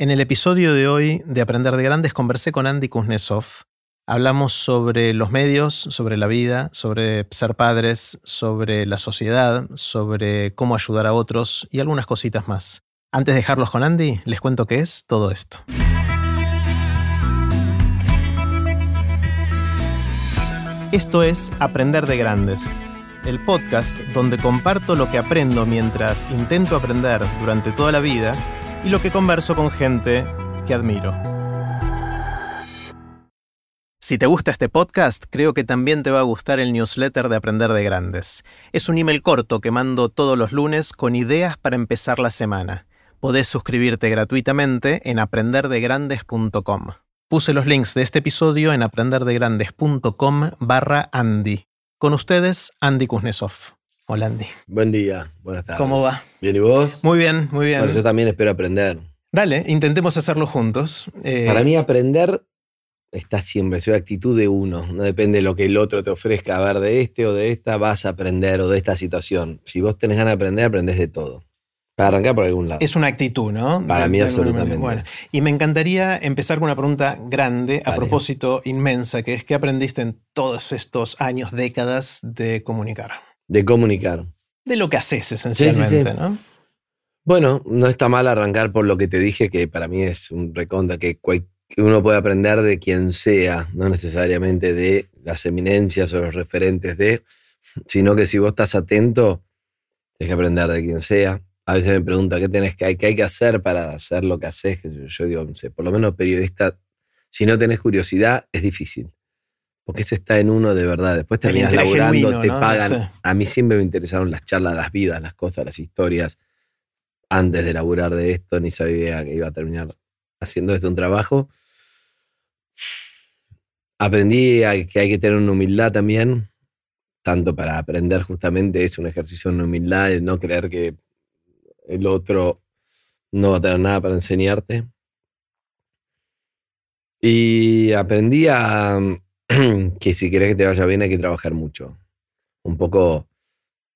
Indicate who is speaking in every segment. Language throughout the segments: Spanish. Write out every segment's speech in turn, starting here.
Speaker 1: En el episodio de hoy de Aprender de Grandes conversé con Andy Kuznetsov. Hablamos sobre los medios, sobre la vida, sobre ser padres, sobre la sociedad, sobre cómo ayudar a otros y algunas cositas más. Antes de dejarlos con Andy, les cuento qué es todo esto. Esto es Aprender de Grandes, el podcast donde comparto lo que aprendo mientras intento aprender durante toda la vida y lo que converso con gente que admiro. Si te gusta este podcast, creo que también te va a gustar el newsletter de Aprender de Grandes. Es un email corto que mando todos los lunes con ideas para empezar la semana. Podés suscribirte gratuitamente en aprenderdegrandes.com. Puse los links de este episodio en aprenderdegrandes.com barra Andy. Con ustedes, Andy Kuznetsov. Hola Andy.
Speaker 2: Buen día, buenas tardes.
Speaker 1: ¿Cómo va?
Speaker 2: Bien, ¿y vos?
Speaker 1: Muy bien, muy bien.
Speaker 2: Bueno, yo también espero aprender.
Speaker 1: Dale, intentemos hacerlo juntos. Eh,
Speaker 2: Para mí aprender está siempre, es una actitud de uno, no depende de lo que el otro te ofrezca, a ver, de este o de esta vas a aprender o de esta situación. Si vos tenés ganas de aprender, aprendés de todo. Para arrancar por algún lado.
Speaker 1: Es una actitud, ¿no?
Speaker 2: Para
Speaker 1: De-
Speaker 2: mí
Speaker 1: de
Speaker 2: absolutamente.
Speaker 1: Bueno, y me encantaría empezar con una pregunta grande, a propósito inmensa, que es ¿qué aprendiste en todos estos años, décadas de comunicar?
Speaker 2: De comunicar.
Speaker 1: De lo que haces esencialmente,
Speaker 2: sí.
Speaker 1: ¿no?
Speaker 2: Bueno, no está mal arrancar por lo que te dije, que para mí es un recontra, que, cual- que uno puede aprender de quien sea, no necesariamente de las eminencias o los referentes de, sino que si vos estás atento, tenés que aprender de quien sea. A veces me pregunta qué tenés que, qué hay que hacer para hacer lo que haces. yo digo, no sé, por lo menos periodista, si no tenés curiosidad, es difícil. Porque eso está en uno de verdad. Después terminas laburando,
Speaker 1: genuino,
Speaker 2: te
Speaker 1: ¿no?
Speaker 2: pagan. A mí siempre me interesaron las charlas, las vidas, las cosas, las historias. Antes de laburar de esto, ni sabía que iba a terminar haciendo esto un trabajo. Aprendí a- que hay que tener una humildad también, tanto para aprender justamente es un ejercicio de humildad, no creer que el otro no va a tener nada para enseñarte. Y aprendí a que si querés que te vaya bien hay que trabajar mucho. Un poco,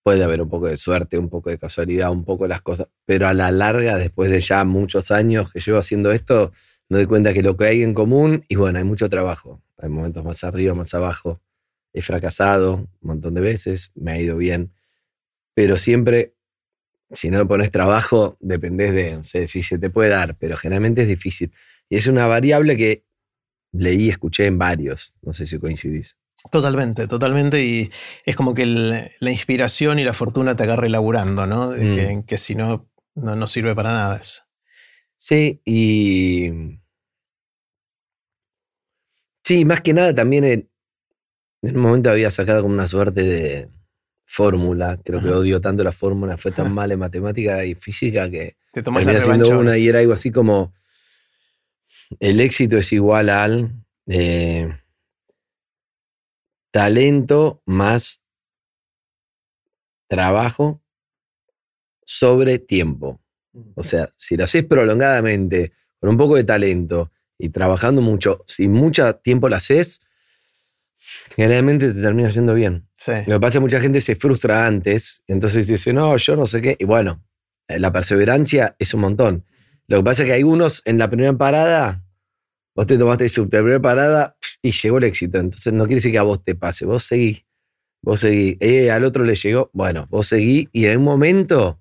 Speaker 2: puede haber un poco de suerte, un poco de casualidad, un poco las cosas, pero a la larga, después de ya muchos años que llevo haciendo esto, me doy cuenta que lo que hay en común, y bueno, hay mucho trabajo. Hay momentos más arriba, más abajo. He fracasado un montón de veces, me ha ido bien, pero siempre, si no pones trabajo, dependés de, si se te puede dar, pero generalmente es difícil. Y es una variable que leí, escuché en varios, no sé si coincidís.
Speaker 1: Totalmente, totalmente. Y es como que el- la inspiración y la fortuna te agarre laburando, ¿no?
Speaker 2: Mm.
Speaker 1: Que, que si no, no, no sirve para nada eso.
Speaker 2: Sí, y. Sí, más que nada también en, en un momento había sacado como una suerte de fórmula. Creo que odio tanto la fórmula, fue tan mal en matemática y física que
Speaker 1: Te
Speaker 2: terminé haciendo una y era algo así como: el éxito es igual al eh, talento más trabajo sobre tiempo. O sea, si lo haces prolongadamente, con un poco de talento y trabajando mucho, si mucho tiempo lo haces, generalmente te termina yendo bien.
Speaker 1: Sí.
Speaker 2: Lo que pasa es que mucha gente se frustra antes, entonces dice, no, yo no sé qué. Y bueno, eh, la perseverancia es un montón. Lo que pasa es que hay unos en la primera parada, vos te tomaste su primera parada y llegó el éxito. Entonces no quiere decir que a vos te pase, vos seguí. Vos seguí. Eh, al otro le llegó, bueno, vos seguí y en un momento,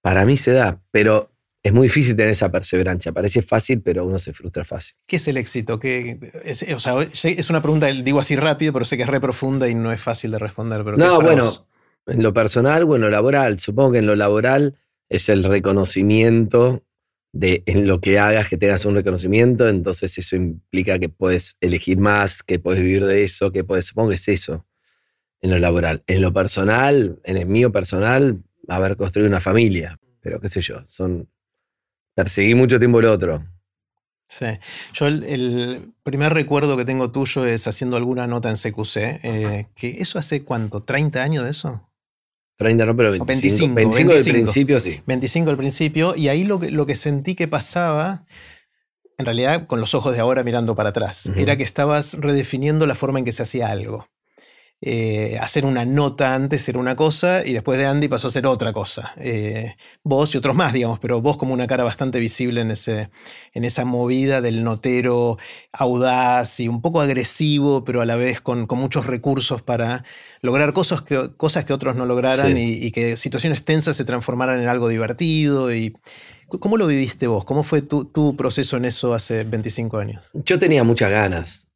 Speaker 2: para mí se da, pero es muy difícil tener esa perseverancia. Parece fácil, pero uno se frustra fácil.
Speaker 1: ¿Qué es el éxito? ¿Qué, es, o sea, es una pregunta, digo así rápido, pero sé que es re profunda y no es fácil de responder. Pero ¿qué es
Speaker 2: No, bueno,
Speaker 1: vos?
Speaker 2: en lo personal o en lo laboral. Supongo que en lo laboral es el reconocimiento de en lo que hagas que tengas un reconocimiento, entonces eso implica que puedes elegir más, que puedes vivir de eso, que puedes, supongo que es eso en lo laboral. En lo personal, en el mío personal, haber construido una familia, pero qué sé yo, son perseguí mucho tiempo lo otro.
Speaker 1: Sí. Yo el, el primer recuerdo que tengo tuyo es haciendo alguna nota en CQC. eh, que ¿Eso hace cuánto? ¿30 años de eso?
Speaker 2: 30 no, pero
Speaker 1: 25,
Speaker 2: 25. 25, del
Speaker 1: 25.
Speaker 2: principio sí.
Speaker 1: 25 al principio. Y ahí lo que, lo que sentí que pasaba, en realidad con los ojos de ahora mirando para atrás,
Speaker 2: Ujú.
Speaker 1: era que estabas redefiniendo la forma en que se hacía algo. Eh, hacer una nota antes era una cosa y después de Andy pasó a ser otra cosa. Eh, vos y otros más, digamos, pero vos como una cara bastante visible en, ese, en esa movida del notero audaz y un poco agresivo, pero a la vez con, muchos recursos para lograr cosas que, cosas que otros no lograran y, que situaciones tensas se transformaran en algo divertido. Y, ¿Cómo lo viviste vos? ¿Cómo fue tu, tu proceso en eso hace 25 años?
Speaker 2: Yo tenía muchas ganas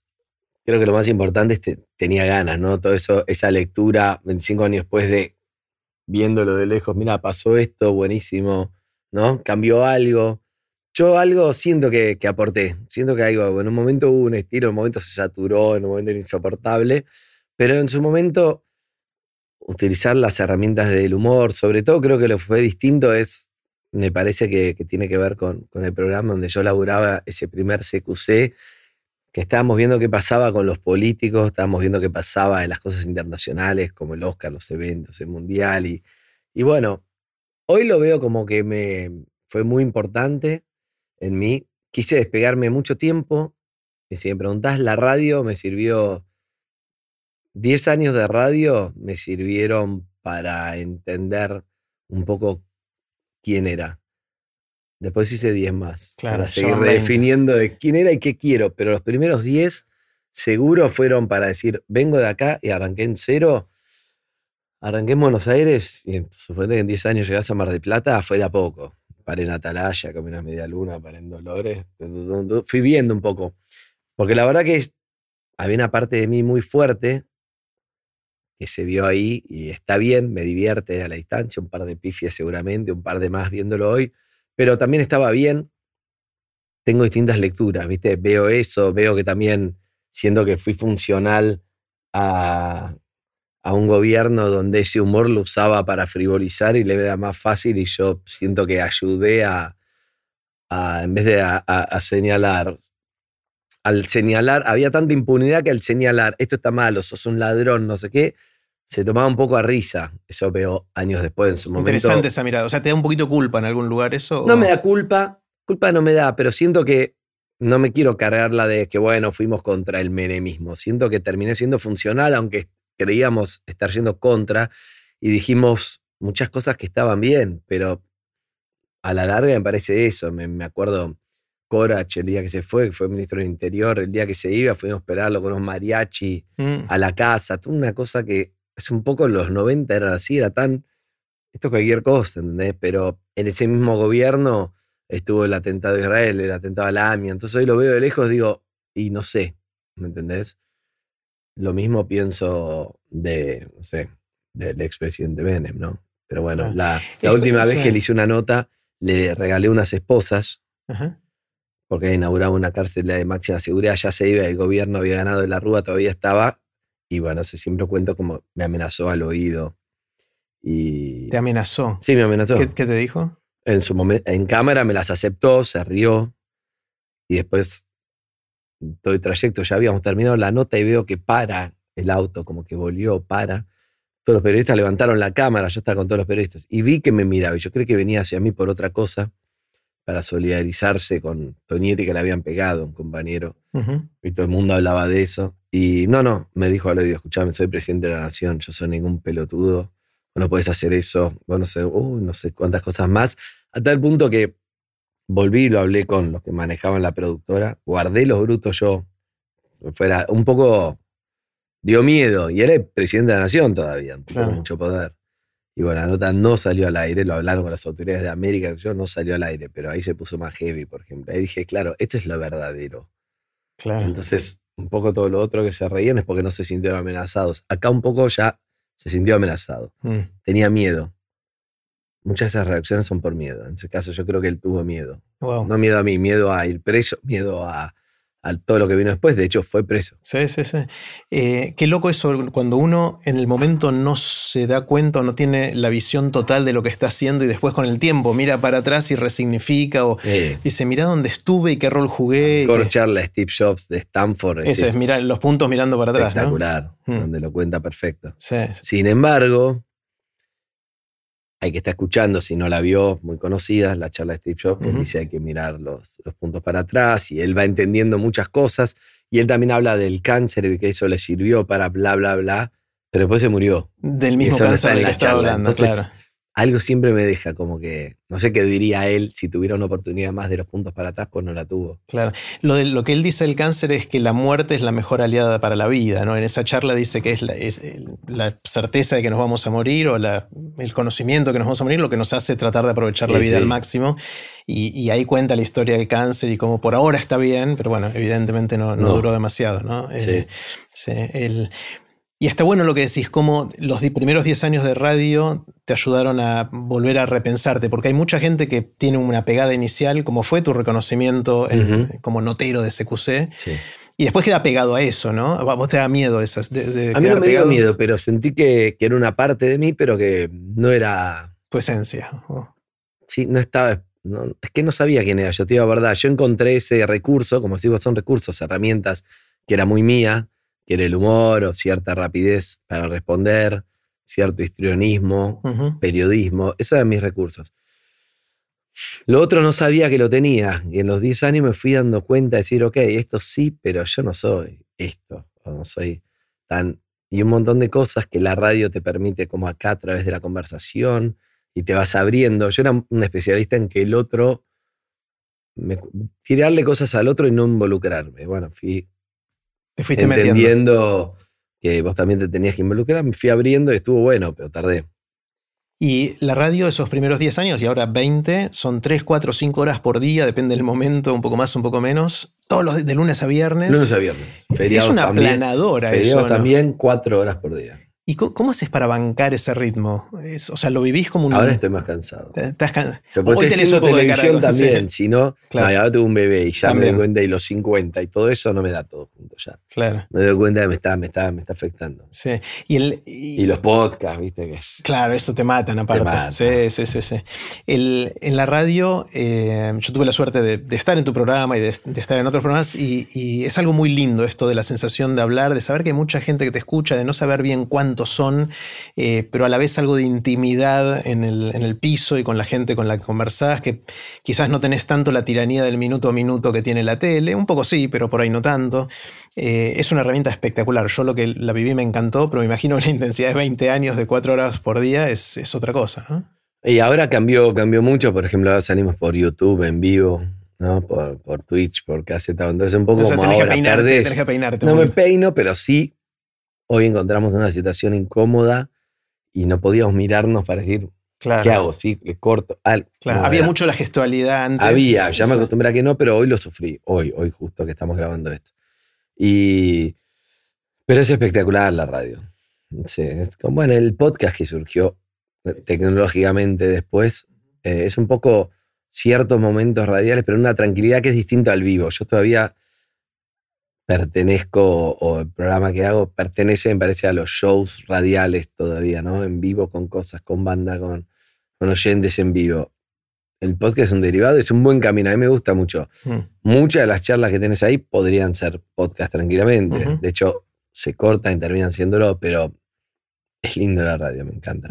Speaker 2: creo que lo más importante es que tenía ganas, ¿no? Todo eso, esa lectura 25 años después de viéndolo de lejos, mira, pasó esto, buenísimo, ¿no? Cambió algo. Yo algo siento que, aporté, siento que algo, en un momento hubo un estilo, en un momento se saturó, en un momento era insoportable, pero en su momento utilizar las herramientas del humor, sobre todo creo que lo fue distinto es, me parece que, tiene que ver con, con, el programa donde yo laburaba ese primer CQC, que estábamos viendo qué pasaba con los políticos, estábamos viendo qué pasaba en las cosas internacionales, como el Oscar, los eventos, el Mundial. Y, y bueno, hoy lo veo como que me fue muy importante en mí. Quise despegarme mucho tiempo. Y si me preguntás, la radio me sirvió, 10 años de radio me sirvieron para entender un poco quién era. Después hice 10 más. para seguir redefiniendo de quién era y qué quiero. Pero los primeros 10 seguro fueron para decir, vengo de acá y arranqué en cero. Arranqué en Buenos Aires y suponete que en 10 años llegás a Mar de Plata, fue de a poco. Paré en Atalaya, comí una media luna, paré en Dolores. Fui viendo un poco. Porque la verdad que había una parte de mí muy fuerte que se vio ahí y está bien, me divierte a la distancia, un par de pifias seguramente, un par de más viéndolo hoy pero también estaba bien. Tengo distintas lecturas, ¿viste? Veo eso, veo que también, siendo que fui funcional a, un gobierno donde ese humor lo usaba para frivolizar y le era más fácil y yo siento que ayudé a, en vez de a, señalar, al señalar, había tanta impunidad que al señalar, esto está malo, sos un ladrón, no sé qué, se tomaba un poco a risa. Eso veo años después en su momento.
Speaker 1: Interesante esa mirada. O sea, ¿te da un poquito culpa en algún lugar eso?
Speaker 2: No me da culpa. Culpa no me da, pero siento que no me quiero cargar la de que, bueno, fuimos contra el menemismo. Siento que terminé siendo funcional, aunque creíamos estar yendo contra y dijimos muchas cosas que estaban bien, pero a la larga me parece eso. Me, acuerdo Corach el día que se fue, que fue ministro del Interior, el día que se iba, fuimos a esperarlo con unos mariachi mm. a la casa, toda una cosa que es un poco los 90 era así, era tan, esto es cualquier cosa, ¿entendés? Pero en ese mismo gobierno estuvo el atentado a Israel, el atentado a la AMIA, entonces hoy lo veo de lejos, digo, y no sé, ¿me entendés? Lo mismo pienso de, no sé, del expresidente Benem, ¿no? Pero bueno, la, última vez que le hice una nota, le regalé unas esposas, porque inauguraba una cárcel de máxima seguridad, ya se iba, el gobierno había ganado de la Rúa, todavía estaba, bueno, siempre cuento como me amenazó al oído. Y...
Speaker 1: ¿Te amenazó?
Speaker 2: Sí, me amenazó.
Speaker 1: ¿Qué, te dijo?
Speaker 2: En, su momento, en cámara me las aceptó, se rió. Y después, todo el trayecto, ya habíamos terminado la nota y veo que para el auto, como que volvió, para. Todos los periodistas levantaron la cámara, yo estaba con todos los periodistas. Y vi que me miraba y yo creo que venía hacia mí por otra cosa para solidarizarse con Tonietti que le habían pegado, un compañero. Y todo el mundo hablaba de eso. Y no, no, me dijo al oído, escuchame, soy presidente de la nación, yo soy ningún pelotudo, no puedes hacer eso, vos no sé, uh, no sé cuántas cosas más. A tal punto que volví y lo hablé con los que manejaban la productora, guardé los brutos yo. Fuera un poco, dio miedo, y era el presidente de la nación todavía, tuvo mucho poder. Y bueno, la nota no salió al aire, lo hablaron con las autoridades de América, yo no salió al aire, pero ahí se puso más heavy, por ejemplo. Ahí dije, claro, este es lo verdadero. Claro. Entonces, un poco todo lo otro que se reían es porque no se sintieron amenazados. Acá un poco ya se sintió amenazado. Mm. Tenía miedo. Muchas de esas reacciones son por miedo. En ese caso yo creo que él tuvo miedo. No miedo a mí, miedo a ir preso, miedo a, a todo lo que vino después. De hecho, fue preso.
Speaker 1: Sí, sí, sí. Eh, qué loco eso, cuando uno en el momento no se da cuenta o no tiene la visión total de lo que está haciendo y después con el tiempo mira para atrás y resignifica o dice, mira dónde estuve y qué rol jugué.
Speaker 2: Mejor charla Steve Jobs de Stanford.
Speaker 1: Ese es, mirar los puntos mirando para atrás.
Speaker 2: Espectacular, hmm. donde lo cuenta perfecto. Sin embargo, hay que estar escuchando, si no la vio, muy conocida, la charla de Steve Jobs, que dice hay que mirar los, puntos para atrás y él va entendiendo muchas cosas y él también habla del cáncer y de que eso le sirvió para bla, bla, bla, Pero después se murió.
Speaker 1: Del mismo
Speaker 2: Eso no
Speaker 1: cáncer
Speaker 2: está en
Speaker 1: del que
Speaker 2: la charla.
Speaker 1: hablando,
Speaker 2: Entonces,
Speaker 1: claro.
Speaker 2: Algo siempre me deja como que, no sé qué diría él si tuviera una oportunidad más de los puntos para atrás, pues no la tuvo.
Speaker 1: Claro. Lo, de- lo que él dice del cáncer es que la muerte es la mejor aliada para la vida, ¿no? En esa charla dice que es la, es el- la certeza de que nos vamos a morir o la- el conocimiento de que nos vamos a morir lo que nos hace tratar de aprovechar la
Speaker 2: Sí,
Speaker 1: vida
Speaker 2: sí.
Speaker 1: al máximo. Y, y ahí cuenta la historia del cáncer y cómo por ahora está bien, pero bueno, evidentemente no, no
Speaker 2: No.
Speaker 1: duró demasiado, ¿no?
Speaker 2: Sí.
Speaker 1: Eh, el- y está bueno lo que decís, cómo los primeros 10 años de radio te ayudaron a volver a repensarte, porque hay mucha gente que tiene una pegada inicial, como fue tu reconocimiento en- como notero de CQC,
Speaker 2: Sí.
Speaker 1: y después queda pegado a eso, ¿no? Vos te da miedo esas. De, de
Speaker 2: A mí no me dio miedo, pero sentí que, que era una parte de mí, pero que no era,
Speaker 1: Tu esencia. Oh,
Speaker 2: sí, no estaba, no- es que no sabía quién era, yo te digo la verdad, yo encontré ese recurso, como si digo, son recursos, herramientas, que era muy mía, era el humor o cierta rapidez para responder, cierto histrionismo, periodismo, esos eran mis recursos. Lo otro no sabía que lo tenía y en los 10 años me fui dando cuenta de decir, ok, esto sí, pero yo no soy esto, o no soy tan... Y un montón de cosas que la radio te permite como acá a través de la conversación y te vas abriendo. Yo era un especialista en que el otro, me- tirarle cosas al otro y no involucrarme. Bueno, fui
Speaker 1: Te fuiste metiendo.
Speaker 2: entendiendo que vos también te tenías que involucrar, me fui abriendo y estuvo bueno, pero tardé.
Speaker 1: Y la radio, esos primeros 10 años y ahora 20, son 3, 4, 5 horas por día, depende del momento, un poco más, un poco menos. Todos los de lunes a viernes.
Speaker 2: Lunes a viernes. Feriados
Speaker 1: es una aplanadora eso. ¿no?
Speaker 2: también, cuatro horas por día.
Speaker 1: ¿Y cómo haces para bancar ese ritmo? Es- o sea, lo vivís como un.
Speaker 2: Ahora estoy más cansado.
Speaker 1: te- estás can-
Speaker 2: Pero porque
Speaker 1: Hoy tenés un poco de sí.
Speaker 2: también, si no,
Speaker 1: Claro.
Speaker 2: no, ahora tengo un bebé y ya me doy cuenta y los 50 y todo eso no me da todo junto ya.
Speaker 1: Claro,
Speaker 2: Me doy cuenta que me está, me está, me está afectando.
Speaker 1: sí. Y, el, y-
Speaker 2: Y los podcasts, viste, que es-
Speaker 1: Claro, esto te matan aparte.
Speaker 2: matan.
Speaker 1: Sí, sí, sí. sí. El- en la radio, eh, yo tuve la suerte de, de estar en tu programa y de, de estar en otros programas y, y es algo muy lindo esto de la sensación de hablar, de saber que hay mucha gente que te escucha, de no saber bien cuántos son, eh, pero a la vez algo de intimidad en el, en el piso y con la gente con la que conversás, que quizás no tenés tanto la tiranía del minuto a minuto que tiene la tele, un poco sí, pero por ahí no tanto. Eh, es una herramienta espectacular. Yo lo que la viví me encantó, pero me imagino que la intensidad de 20 años de 4 horas por día es, es otra cosa. ¿no?
Speaker 2: Y ahora cambió, cambió mucho, por ejemplo, ahora salimos por YouTube en vivo, ¿no? Por, por Twitch, por Caseta. Entonces un poco
Speaker 1: O sea,
Speaker 2: como
Speaker 1: tenés que
Speaker 2: ahora
Speaker 1: peinarte,
Speaker 2: perdés.
Speaker 1: tenés que peinarte.
Speaker 2: No me peino, pero sí hoy encontramos una situación incómoda y no podíamos mirarnos para decir,
Speaker 1: claro,
Speaker 2: ¿qué hago? Sí, le corto. Al,
Speaker 1: claro.
Speaker 2: no,
Speaker 1: Había
Speaker 2: era-
Speaker 1: mucho la gestualidad antes.
Speaker 2: Había, ya me acostumbré a que no, pero hoy lo sufrí. Hoy, hoy justo que estamos grabando esto. Y. Pero es espectacular la radio. Sí, es como, bueno, el podcast que surgió eh, tecnológicamente después eh, es un poco ciertos momentos radiales, pero una tranquilidad que es distinta al vivo. Yo todavía pertenezco, o el programa que hago pertenece, me parece, a los shows radiales todavía, ¿no? En vivo, con cosas, con banda, con, con oyentes en vivo. El podcast es un derivado, es un buen camino. A mí me gusta mucho.
Speaker 1: Mm.
Speaker 2: Muchas de las charlas que tenés ahí podrían ser podcast tranquilamente. De hecho, se cortan y terminan siéndolo, pero es lindo la radio, me encanta.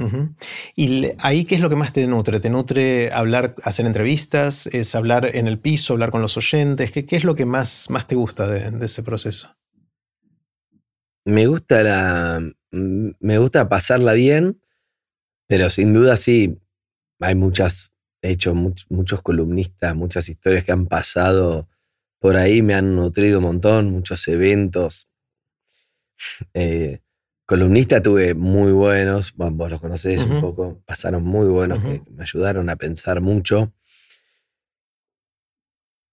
Speaker 1: ¿Y ahí qué es lo que más te nutre? ¿Te nutre hablar, hacer entrevistas? ¿Es hablar en el piso, hablar con los oyentes? ¿Qué, qué es lo que más, más te gusta de, de ese proceso?
Speaker 2: Me gusta la. Me gusta pasarla bien, pero sin duda sí. Hay muchas. He hecho much- muchos columnistas, muchas historias que han pasado por ahí, me han nutrido un montón, muchos eventos. Eh, columnista tuve muy buenos, bueno, vos los conocés un poco, pasaron muy buenos, que me ayudaron a pensar mucho.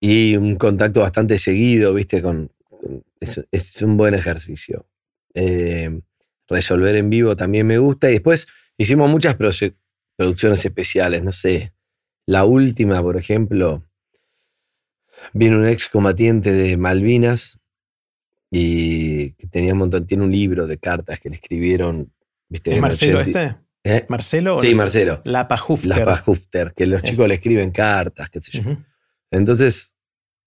Speaker 2: Y un contacto bastante seguido, viste, con, con- es, es un buen ejercicio. Eh, resolver en vivo también me gusta. Y después hicimos muchas producciones especiales, no sé. La última, por ejemplo, vino un excombatiente de Malvinas y que tenía un montón, tiene un libro de cartas que le escribieron. ¿viste?
Speaker 1: ¿Es Marcelo
Speaker 2: 80
Speaker 1: este?
Speaker 2: ¿Eh?
Speaker 1: ¿Marcelo?
Speaker 2: Sí, Marcelo.
Speaker 1: Lapa Hufter.
Speaker 2: Las Hufter, que los
Speaker 1: Es-
Speaker 2: chicos le escriben cartas, qué sé yo. Entonces,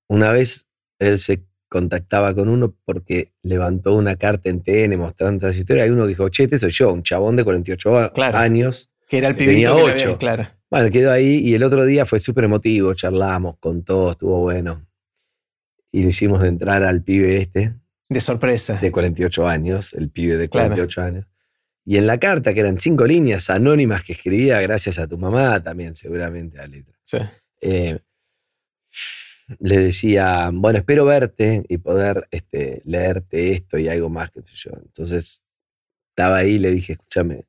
Speaker 2: una vez él se contactaba con uno porque levantó una carta en TN mostrando esa historia. Hay uno que dijo, che, este soy yo, un chabón de 48 a-
Speaker 1: Claro.
Speaker 2: años.
Speaker 1: Que era el
Speaker 2: Tenía
Speaker 1: pibito que había-
Speaker 2: ocho.
Speaker 1: claro.
Speaker 2: Bueno, quedó ahí y el otro día fue súper emotivo, charlamos, contó, estuvo bueno. Y lo hicimos de entrar al pibe este,
Speaker 1: De sorpresa.
Speaker 2: de 48 años, el pibe de
Speaker 1: Claro.
Speaker 2: 48 años. Y en la carta, que eran cinco líneas anónimas que escribía gracias a tu mamá también, seguramente, a letra.
Speaker 1: Sí.
Speaker 2: eh, le decía, bueno, espero verte y poder este, leerte esto y algo más que sé yo. Entonces, estaba ahí y le dije, escúchame,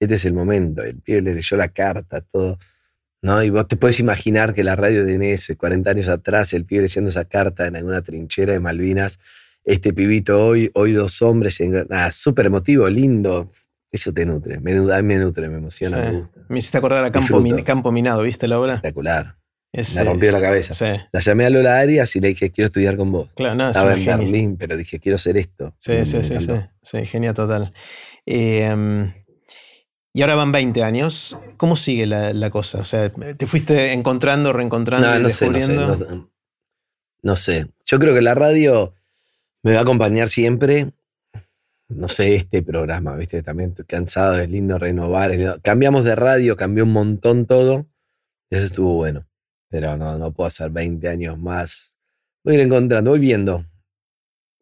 Speaker 2: este es el momento. El pibe le leyó la carta, todo. ¿no? Y vos te puedes imaginar que la radio de Inés, 40 años atrás, el pibe leyendo esa carta en alguna trinchera de Malvinas, este pibito hoy, hoy dos hombres, nada, súper emotivo, lindo. Eso te nutre, me, a mí me nutre, me emociona,
Speaker 1: Sí.
Speaker 2: me gusta.
Speaker 1: Me hiciste acordar a Campo,
Speaker 2: Disfruto.
Speaker 1: Min- Campo Minado, ¿viste la obra?
Speaker 2: Espectacular.
Speaker 1: Es,
Speaker 2: Me rompió
Speaker 1: es-
Speaker 2: la cabeza.
Speaker 1: Sí,
Speaker 2: La llamé a Lola Arias y le dije, quiero estudiar con vos.
Speaker 1: claro, no, es
Speaker 2: Estaba en
Speaker 1: genia.
Speaker 2: Berlín, pero dije, quiero hacer esto.
Speaker 1: Sí,
Speaker 2: Me-
Speaker 1: sí, sí, sí, sí, genia total. Eh, y ahora van 20 años. ¿Cómo sigue la, la cosa? O sea, ¿te fuiste encontrando, reencontrando
Speaker 2: No,
Speaker 1: y
Speaker 2: no sé, no sé,
Speaker 1: descubriendo?
Speaker 2: no, no sé. Yo creo que la radio me va a acompañar siempre. No sé, este programa, ¿viste? También estoy cansado, es lindo renovar. es lindo- Cambiamos de radio, cambió un montón todo. Eso estuvo bueno. Pero no, no puedo hacer 20 años más. Voy a ir encontrando, voy viendo.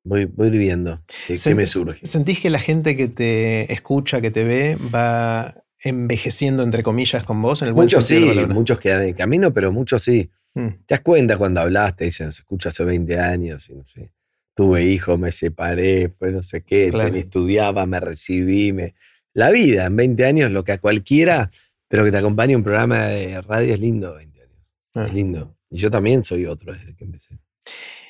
Speaker 2: Voy, voy a ir viendo qué, me surge.
Speaker 1: ¿Sentís que la gente que te escucha, que te ve, va envejeciendo, entre comillas, con vos? En el buen
Speaker 2: Muchos
Speaker 1: sentido
Speaker 2: sí, muchos quedan en el camino, pero muchos sí.
Speaker 1: Mm,
Speaker 2: Te das cuenta cuando hablas, te dicen, se escucha hace 20 años, y no sé. Tuve hijos, me separé, pues no sé qué,
Speaker 1: Claro.
Speaker 2: estudiaba, me recibí. Me... La vida en 20 años, lo que a cualquiera, pero que te acompañe un programa de radio es lindo, 20 años.
Speaker 1: ah.
Speaker 2: Es lindo. Y yo también soy otro desde que empecé.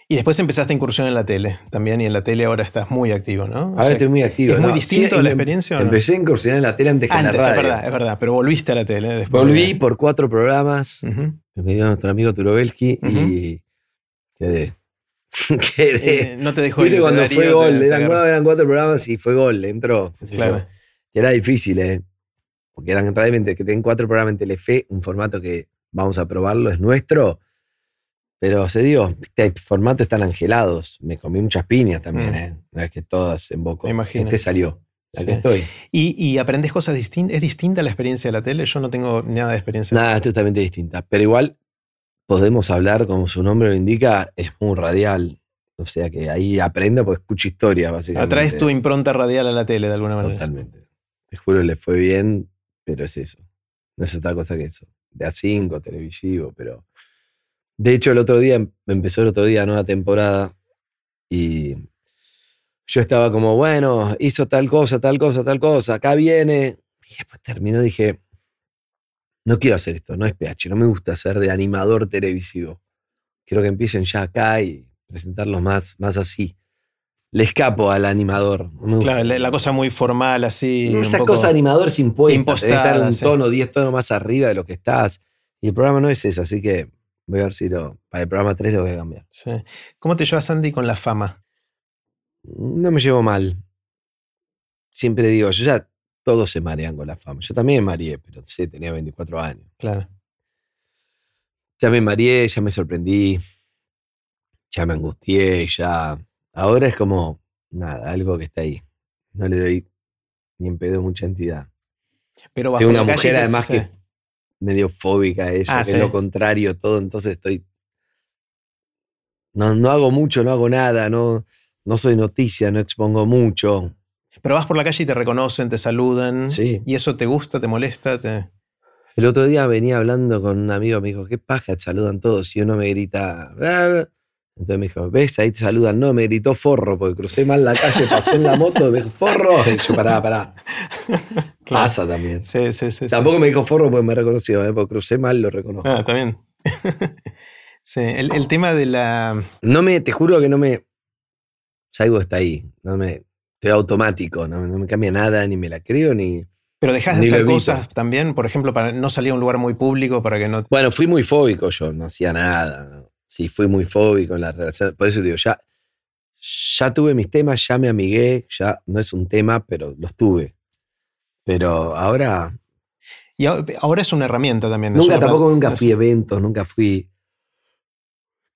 Speaker 1: Y después empezaste incursión en la tele también, y en la tele ahora estás muy activo, ¿no? O
Speaker 2: Ahora
Speaker 1: sea,
Speaker 2: estoy muy activo.
Speaker 1: ¿Es muy distinto
Speaker 2: Sí,
Speaker 1: la
Speaker 2: em-
Speaker 1: experiencia o no?
Speaker 2: Empecé a incursionar en la tele antes que
Speaker 1: Antes,
Speaker 2: en la
Speaker 1: es
Speaker 2: radio.
Speaker 1: verdad, es verdad, pero volviste a la tele. Después
Speaker 2: Volví
Speaker 1: de-
Speaker 2: por cuatro programas,
Speaker 1: Ujú.
Speaker 2: que me dio nuestro amigo Turobelski, y quedé. quedé.
Speaker 1: Eh, no te dejó ir,
Speaker 2: cuando fue gol,
Speaker 1: te
Speaker 2: eran, eran cuatro programas y fue gol, entró.
Speaker 1: Claro.
Speaker 2: Que era difícil, ¿eh? Porque eran realmente que tienen cuatro programas en Telefe, un formato que vamos a probarlo, es nuestro. Pero se dio, este formato están angelados. Me comí muchas piñas también,
Speaker 1: Mm.
Speaker 2: ¿eh? No es que todas en boca. Este salió. Aquí
Speaker 1: Sí.
Speaker 2: estoy.
Speaker 1: ¿Y, y aprendes cosas distintas? ¿Es distinta la experiencia de la tele? Yo no tengo nada de experiencia.
Speaker 2: Nada, es totalmente distinta. Pero igual podemos hablar, como su nombre lo indica, es muy radial. O sea que ahí aprendo porque escucho historia, básicamente.
Speaker 1: Atraes tu impronta radial a la tele de alguna manera.
Speaker 2: Totalmente. Te juro, le fue bien, pero es eso. No es otra cosa que eso. De a 5, televisivo, pero. De hecho, el otro día, empezó el otro día nueva temporada y yo estaba como, bueno, hizo tal cosa, tal cosa, tal cosa, acá viene. Y después terminó, dije, no quiero hacer esto, no es PH, no me gusta ser de animador televisivo. Quiero que empiecen ya acá y presentarlos más, más así. Le escapo al animador. no.
Speaker 1: Claro, la, la cosa muy formal, así. un
Speaker 2: Esa
Speaker 1: poco-
Speaker 2: cosa animador sin impuesta, estar un
Speaker 1: sí.
Speaker 2: tono, 10 tonos más arriba de lo que estás. Y el programa no es eso, así que voy a ver si lo, para el programa 3 lo voy a cambiar.
Speaker 1: Sí. ¿Cómo te llevas, Andy, con la fama?
Speaker 2: No me llevo mal. Siempre digo, yo ya todos se marean con la fama. Yo también me mareé, pero sí, tenía 24 años.
Speaker 1: Claro.
Speaker 2: Ya me mareé, ya me sorprendí, ya me angustié, ya. Ahora es como, nada, algo que está ahí. No le doy ni en pedo mucha entidad.
Speaker 1: Pero bajo
Speaker 2: Tengo una mujer
Speaker 1: te-
Speaker 2: además que es medio fóbica eso,
Speaker 1: Ah,
Speaker 2: que
Speaker 1: sí.
Speaker 2: es lo contrario todo, entonces estoy... No, no hago mucho, no hago nada, no, no soy noticia, no expongo mucho.
Speaker 1: Pero vas por la calle y te reconocen, te saludan.
Speaker 2: Sí.
Speaker 1: ¿Y eso te gusta, te molesta? Te...
Speaker 2: El otro día venía hablando con un amigo, me dijo, qué paja, te saludan todos, y uno me grita... "Ah". Entonces me dijo, ¿ves? Ahí te saludan. No, me gritó forro, porque crucé mal la calle, pasé en la moto, me dijo, forro. Y yo, pará, pará.
Speaker 1: Claro.
Speaker 2: Pasa también.
Speaker 1: Sí, sí, sí. sí.
Speaker 2: Tampoco me dijo forro porque me reconoció, ¿eh? porque crucé mal, lo reconozco.
Speaker 1: Ah, también. sí, el, el tema de la.
Speaker 2: No me, te juro que no me. Salgo está ahí. No me. Automático, no, no me cambia nada, ni me la creo, ni.
Speaker 1: Pero dejas de hacer cosas también, por ejemplo, para no salir a un lugar muy público, para que no.
Speaker 2: Bueno, fui muy fóbico yo, no hacía nada. ¿no? Sí, fui muy fóbico en la relación. Por eso digo, ya, ya tuve mis temas, ya me amigué, ya no es un tema, pero los tuve. Pero ahora.
Speaker 1: Y ahora es una herramienta también.
Speaker 2: Nunca, tampoco nunca fui a eventos, nunca fui.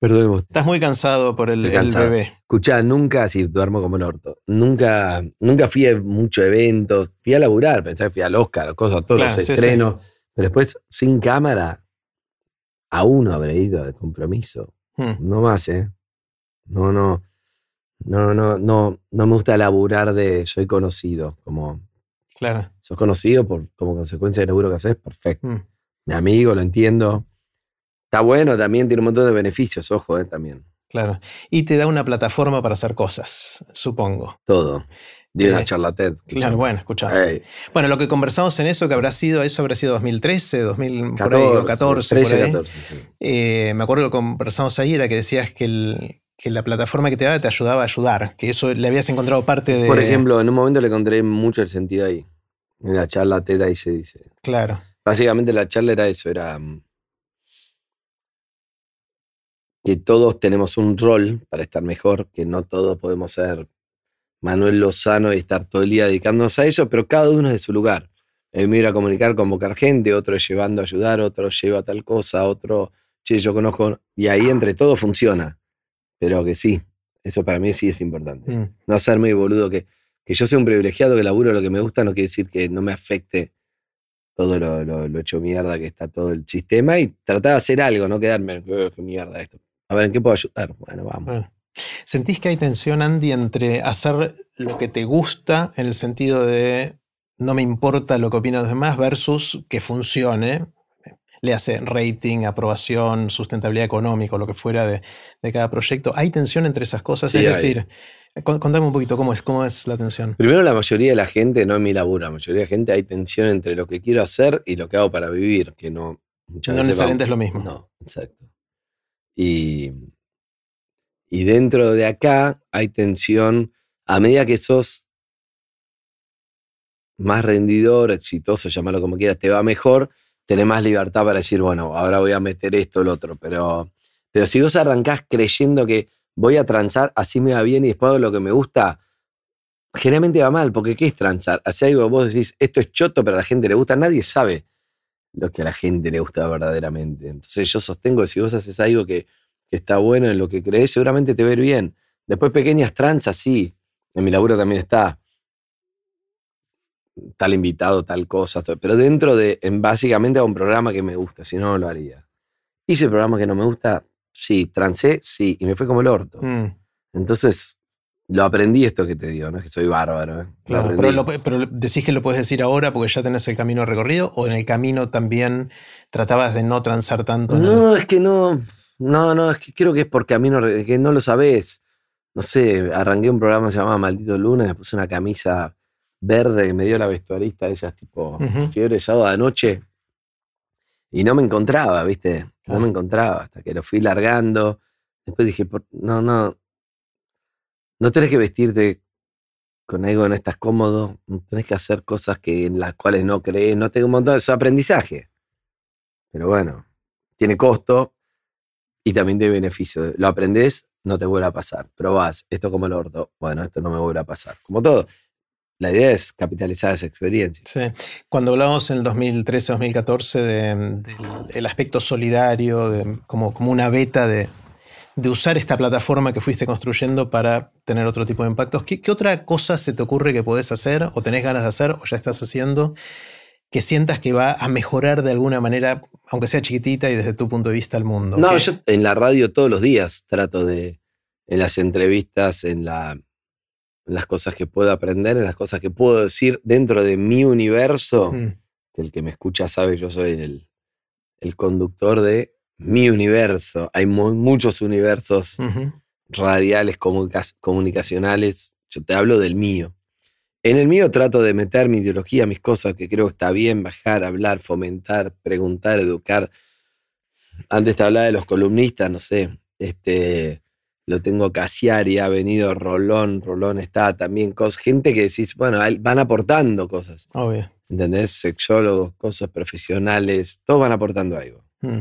Speaker 2: Perdón,
Speaker 1: Estás muy cansado por el, bebé.
Speaker 2: Escuchá, nunca, si duermo como el orto, nunca, nunca fui a muchos eventos, fui a laburar, pensé que fui al Oscar cosas, todos
Speaker 1: Claro,
Speaker 2: los
Speaker 1: sí,
Speaker 2: estrenos, pero después sin cámara, a uno habré ido de compromiso,
Speaker 1: Hmm.
Speaker 2: no más, ¿eh? No, no, no, no, no, no me gusta laburar de soy conocido, como
Speaker 1: Claro.
Speaker 2: Sos conocido por, como consecuencia del laburo que haces, perfecto.
Speaker 1: Mm,
Speaker 2: Mi amigo, lo entiendo. Está bueno, también tiene un montón de beneficios, ojo, eh, también.
Speaker 1: claro. Y te da una plataforma para hacer cosas, supongo.
Speaker 2: Todo. Una
Speaker 1: Eh,
Speaker 2: charla TED.
Speaker 1: Claro, bueno, escucha.
Speaker 2: Ey,
Speaker 1: Bueno, lo que conversamos en eso, que habrá sido, eso habrá sido 2013, 2000, por ahí,
Speaker 2: 14,
Speaker 1: o 14,
Speaker 2: 13,
Speaker 1: por ahí.
Speaker 2: 14, sí.
Speaker 1: Eh, me acuerdo que conversamos ahí, era que decías que, el- que la plataforma que te daba te ayudaba a ayudar, que eso le habías encontrado parte de...
Speaker 2: Por ejemplo, en un momento le encontré mucho el sentido ahí. En la charla TED ahí se dice.
Speaker 1: Claro,
Speaker 2: Básicamente la charla era eso, era mm, que todos tenemos un rol para estar mejor, que no todos podemos ser Manuel Lozano y estar todo el día dedicándonos a eso, pero cada uno es de su lugar. El mío era comunicar, convocar gente, otro es llevando a ayudar, otro lleva tal cosa, otro, che, yo conozco, y ahí entre todo funciona. Pero que sí, eso para mí sí es importante.
Speaker 1: mm,
Speaker 2: No hacerme boludo que, que yo sea un privilegiado que laburo lo que me gusta no quiere decir que no me afecte todo lo, lo- lo hecho mierda que está todo el sistema y tratar de hacer algo, no quedarme, "Eh, mierda esto. A ver, ¿en qué puedo ayudar? Bueno, vamos.
Speaker 1: ¿Sentís que hay tensión, Andy, entre hacer lo que te gusta, en el sentido de no me importa lo que opinan los demás, versus que funcione? Le hace rating, aprobación, sustentabilidad económica, lo que fuera de, de cada proyecto. ¿Hay tensión entre esas cosas?
Speaker 2: Sí,
Speaker 1: es
Speaker 2: hay.
Speaker 1: decir, con- contame un poquito cómo es, cómo es la tensión.
Speaker 2: Primero, la mayoría de la gente, no en mi laburo, la mayoría de la gente hay tensión entre lo que quiero hacer y lo que hago para vivir, que no muchas
Speaker 1: No
Speaker 2: veces
Speaker 1: necesariamente es lo mismo.
Speaker 2: No, exacto. Y, y dentro de acá hay tensión a medida que sos más rendidor, exitoso, llamarlo como quieras, te va mejor, tenés más libertad para decir, bueno, ahora voy a meter esto, lo otro. Pero, pero si vos arrancás creyendo que voy a transar, así me va bien y después lo que me gusta, generalmente va mal, porque ¿qué es transar? Hacer algo que vos decís, esto es choto, pero a la gente le gusta, nadie sabe lo que a la gente le gusta verdaderamente. Entonces yo sostengo que si vos haces algo que, que está bueno en lo que crees, seguramente te va a ir bien. Después pequeñas transas, sí. En mi laburo también está tal invitado, tal cosa, todo. pero dentro de, en básicamente a un programa que me gusta, si no, no lo haría. Hice el programa que no me gusta, sí, transé, sí, y me fue como el orto.
Speaker 1: Mm,
Speaker 2: Entonces, lo aprendí esto que te digo, no es que soy bárbaro. ¿eh?
Speaker 1: Claro,
Speaker 2: aprendí.
Speaker 1: pero, lo- pero decís que lo puedes decir ahora porque ya tenés el camino recorrido, o en el camino también tratabas de no transar tanto. el-
Speaker 2: No, es que no. No, no, es que creo que es porque a mí no, que no lo sabés. No sé, arranqué un programa llamado Maldito Luna, me puse una camisa verde que me dio la vestuarista, de esas tipo
Speaker 1: Ujú.
Speaker 2: fiebre de sábado de noche. Y no me encontraba, ¿viste? No me encontraba, hasta que lo fui largando. Después dije, por- no, no. No tenés que vestirte con algo que no estás cómodo, no tenés que hacer cosas que, en las cuales no crees, no tengo un montón de aprendizaje. Pero bueno, tiene costo y también tiene beneficio. Lo aprendés, no te vuelve a pasar. Probás, esto como el orto, bueno, esto no me vuelve a pasar. Como todo, la idea es capitalizar esa experiencia.
Speaker 1: Sí. Cuando hablábamos en el 2013-2014 del el aspecto solidario, de- como, como una beta de, de usar esta plataforma que fuiste construyendo para tener otro tipo de impactos, ¿qué, qué otra cosa se te ocurre que podés hacer o tenés ganas de hacer o ya estás haciendo que sientas que va a mejorar de alguna manera, aunque sea chiquitita y desde tu punto de vista, el mundo?
Speaker 2: No,
Speaker 1: ¿Qué-
Speaker 2: yo en la radio todos los días trato de, en las entrevistas, en, la, en las cosas que puedo aprender, en las cosas que puedo decir dentro de mi universo,
Speaker 1: Mm,
Speaker 2: que el que me escucha sabe, yo soy el, el conductor de mi universo. Hay mu- muchos universos radiales, comunica- comunicacionales. Yo te hablo del mío. En el mío trato de meter mi ideología, mis cosas que creo que está bien, bajar, hablar, fomentar, preguntar, educar. Antes te hablaba de los columnistas, no sé, este, lo tengo Casiari, ha venido Rolón, Rolón está también, cosas, gente que decís, bueno, van aportando cosas,
Speaker 1: obvio.
Speaker 2: ¿entendés? Sexólogos, cosas profesionales, todos van aportando algo.
Speaker 1: Mm.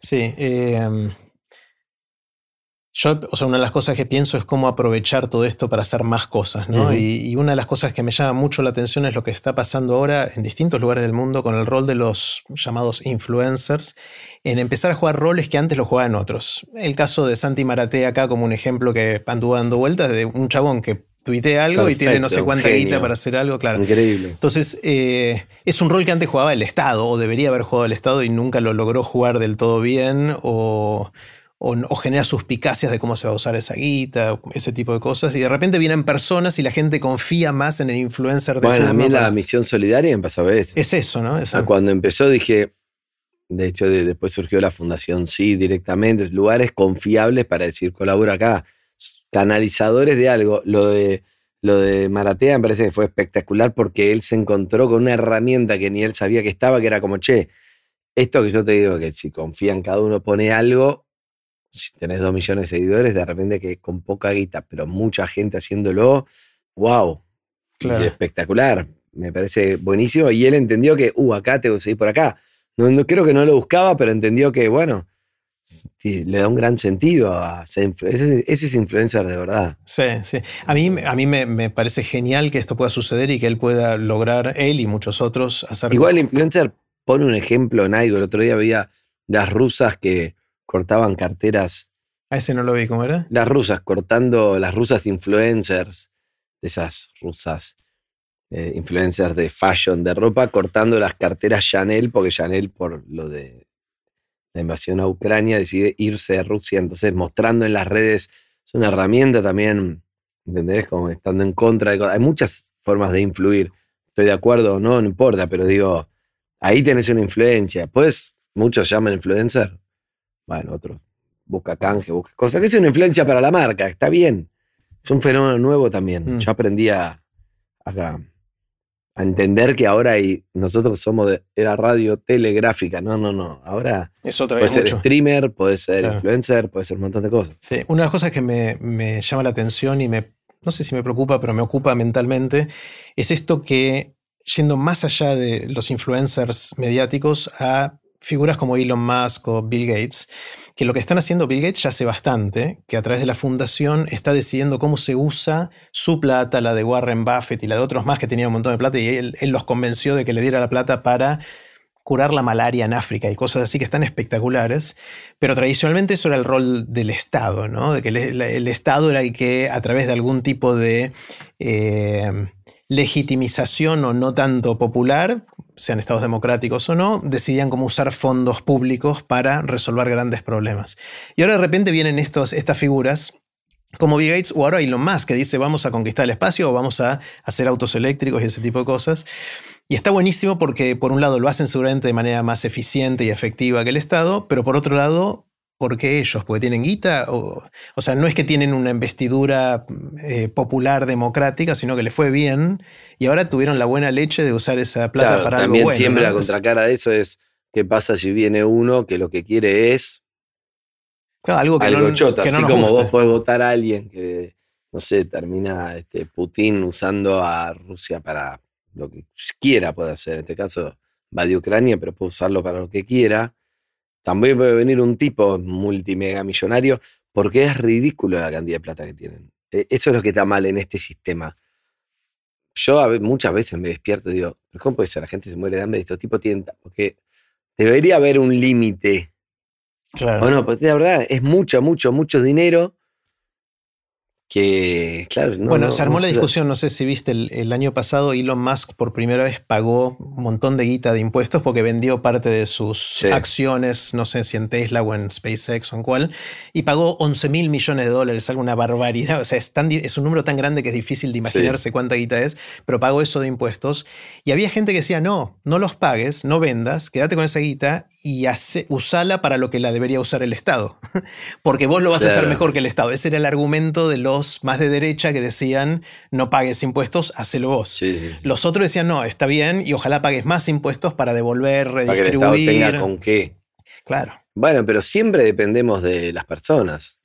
Speaker 1: Sí. eh, yo, o sea, una de las cosas que pienso es cómo aprovechar todo esto para hacer más cosas, ¿no? Y, y una de las cosas que me llama mucho la atención es lo que está pasando ahora en distintos lugares del mundo con el rol de los llamados influencers, en empezar a jugar roles que antes lo jugaban otros. El caso de Santi Maraté acá como un ejemplo que anduvo dando vueltas de un chabón que tuitea algo y tiene no sé
Speaker 2: Perfecto,
Speaker 1: cuánta guita para hacer algo, claro.
Speaker 2: Increíble.
Speaker 1: Entonces, eh, es un rol que antes jugaba el Estado, o debería haber jugado el Estado y nunca lo logró jugar del todo bien, o, o, genera suspicacias de cómo se va a usar esa guita, ese tipo de cosas. Y de repente vienen personas y la gente confía más en el influencer
Speaker 2: de Bueno, a mí la misión solidaria empezó a ver eso.
Speaker 1: Es eso, ¿no?
Speaker 2: Eso. Cuando empezó dije, de hecho después surgió la Fundación Sí directamente, lugares confiables para decir colabora acá, canalizadores de algo. Lo de, lo de Maratea me parece que fue espectacular porque él se encontró con una herramienta que ni él sabía que estaba, que era como, che, esto que yo te digo, que si confían, cada uno pone algo, si tenés dos millones de seguidores, de repente que con poca guita, pero mucha gente haciéndolo, wow, espectacular. Me parece buenísimo. Y él entendió que, uh, acá tengo que seguir por acá. No, no, creo que no lo buscaba, pero entendió que, bueno, le da un gran sentido a ser ese, ese, es influencer de verdad.
Speaker 1: Sí, sí. A mí, a mí me, me, parece genial que esto pueda suceder y que él pueda lograr, él y muchos otros, hacer.
Speaker 2: Igual el influencer pone un ejemplo en algo. El otro día veía las rusas que cortaban carteras.
Speaker 1: A ese no lo vi, ¿cómo era?
Speaker 2: Las rusas, cortando, las rusas influencers, esas rusas eh, influencers de fashion, de ropa, cortando las carteras Chanel, porque Chanel, por lo de la invasión a Ucrania, decide irse a Rusia. Entonces, mostrando en las redes, es una herramienta también, ¿entendés? Como estando en contra de cosas. Hay muchas formas de influir. Estoy de acuerdo o no, no importa, pero digo, ahí tenés una influencia. Pues muchos llaman influencer bueno, otro busca canje, busca cosas, que es una influencia para la marca, está bien. Es un fenómeno nuevo también. Mm. Yo aprendí a, a, entender que ahora hay, nosotros somos de era radio telegráfica. No, no, no. Ahora
Speaker 1: es otra
Speaker 2: puede ser streamer, puede ser influencer, puede ser un montón de cosas.
Speaker 1: Sí, una de las cosas que me, me llama la atención y me, no sé si me preocupa, pero me ocupa mentalmente, es esto que yendo más allá de los influencers mediáticos a figuras como Elon Musk o Bill Gates, que lo que están haciendo Bill Gates ya hace bastante, que a través de la fundación está decidiendo cómo se usa su plata, la de Warren Buffett y la de otros más que tenían un montón de plata, y él, los convenció de que le diera la plata para curar la malaria en África y cosas así que están espectaculares, pero tradicionalmente eso era el rol del Estado, ¿no? De que el, Estado era el que a través de algún tipo de eh, legitimización o no tanto popular, sean estados democráticos o no, decidían cómo usar fondos públicos para resolver grandes problemas. Y ahora de repente vienen estos, estas figuras como Bill Gates o ahora Elon Musk, que dice vamos a conquistar el espacio o vamos a hacer autos eléctricos y ese tipo de cosas. Y está buenísimo porque por un lado lo hacen seguramente de manera más eficiente y efectiva que el Estado, pero por otro lado ¿Por qué ellos? ¿Porque tienen guita? O, o, sea, no es que tienen una investidura eh, popular democrática, sino que les fue bien y ahora tuvieron la buena leche de usar esa plata para algo bueno.
Speaker 2: También siempre la contracara de eso es qué pasa si viene uno que lo que quiere es
Speaker 1: algo que
Speaker 2: algo chota, así como vos podés votar a alguien que, no sé, termina este, Putin usando a Rusia para lo que quiera puede hacer. En este caso va de Ucrania, pero puede usarlo para lo que quiera también puede venir un tipo multimega millonario porque es ridículo la cantidad de plata que tienen. E, eso es lo que está mal en este sistema. Yo muchas veces me despierto y digo, ¿cómo puede ser? La gente se muere de hambre y estos tipos tienen... Porque debería haber un límite. Claro. Bueno, pues la verdad es mucho, mucho, mucho dinero que, claro,
Speaker 1: Bueno, se armó la discusión, no sé si viste, el, año pasado Elon Musk por primera vez pagó un montón de guita de impuestos porque vendió parte de sus acciones, no sé si en Tesla o en SpaceX o en cuál, y pagó 11 mil millones de dólares, alguna barbaridad. O sea, es, es, un número tan grande que es difícil de imaginarse cuánta guita es, pero pagó eso de impuestos. Y había gente que decía, no, no los pagues, no vendas, quédate con esa guita y hace, usala para lo que la debería usar el Estado, porque vos lo vas a hacer mejor que el Estado. Ese era el argumento de los más de derecha que decían no pagues impuestos, hacelo vos. Los otros decían no, está bien y ojalá pagues más impuestos para devolver, redistribuir. Para que el
Speaker 2: tenga con qué.
Speaker 1: Claro.
Speaker 2: Bueno, pero siempre dependemos de las personas,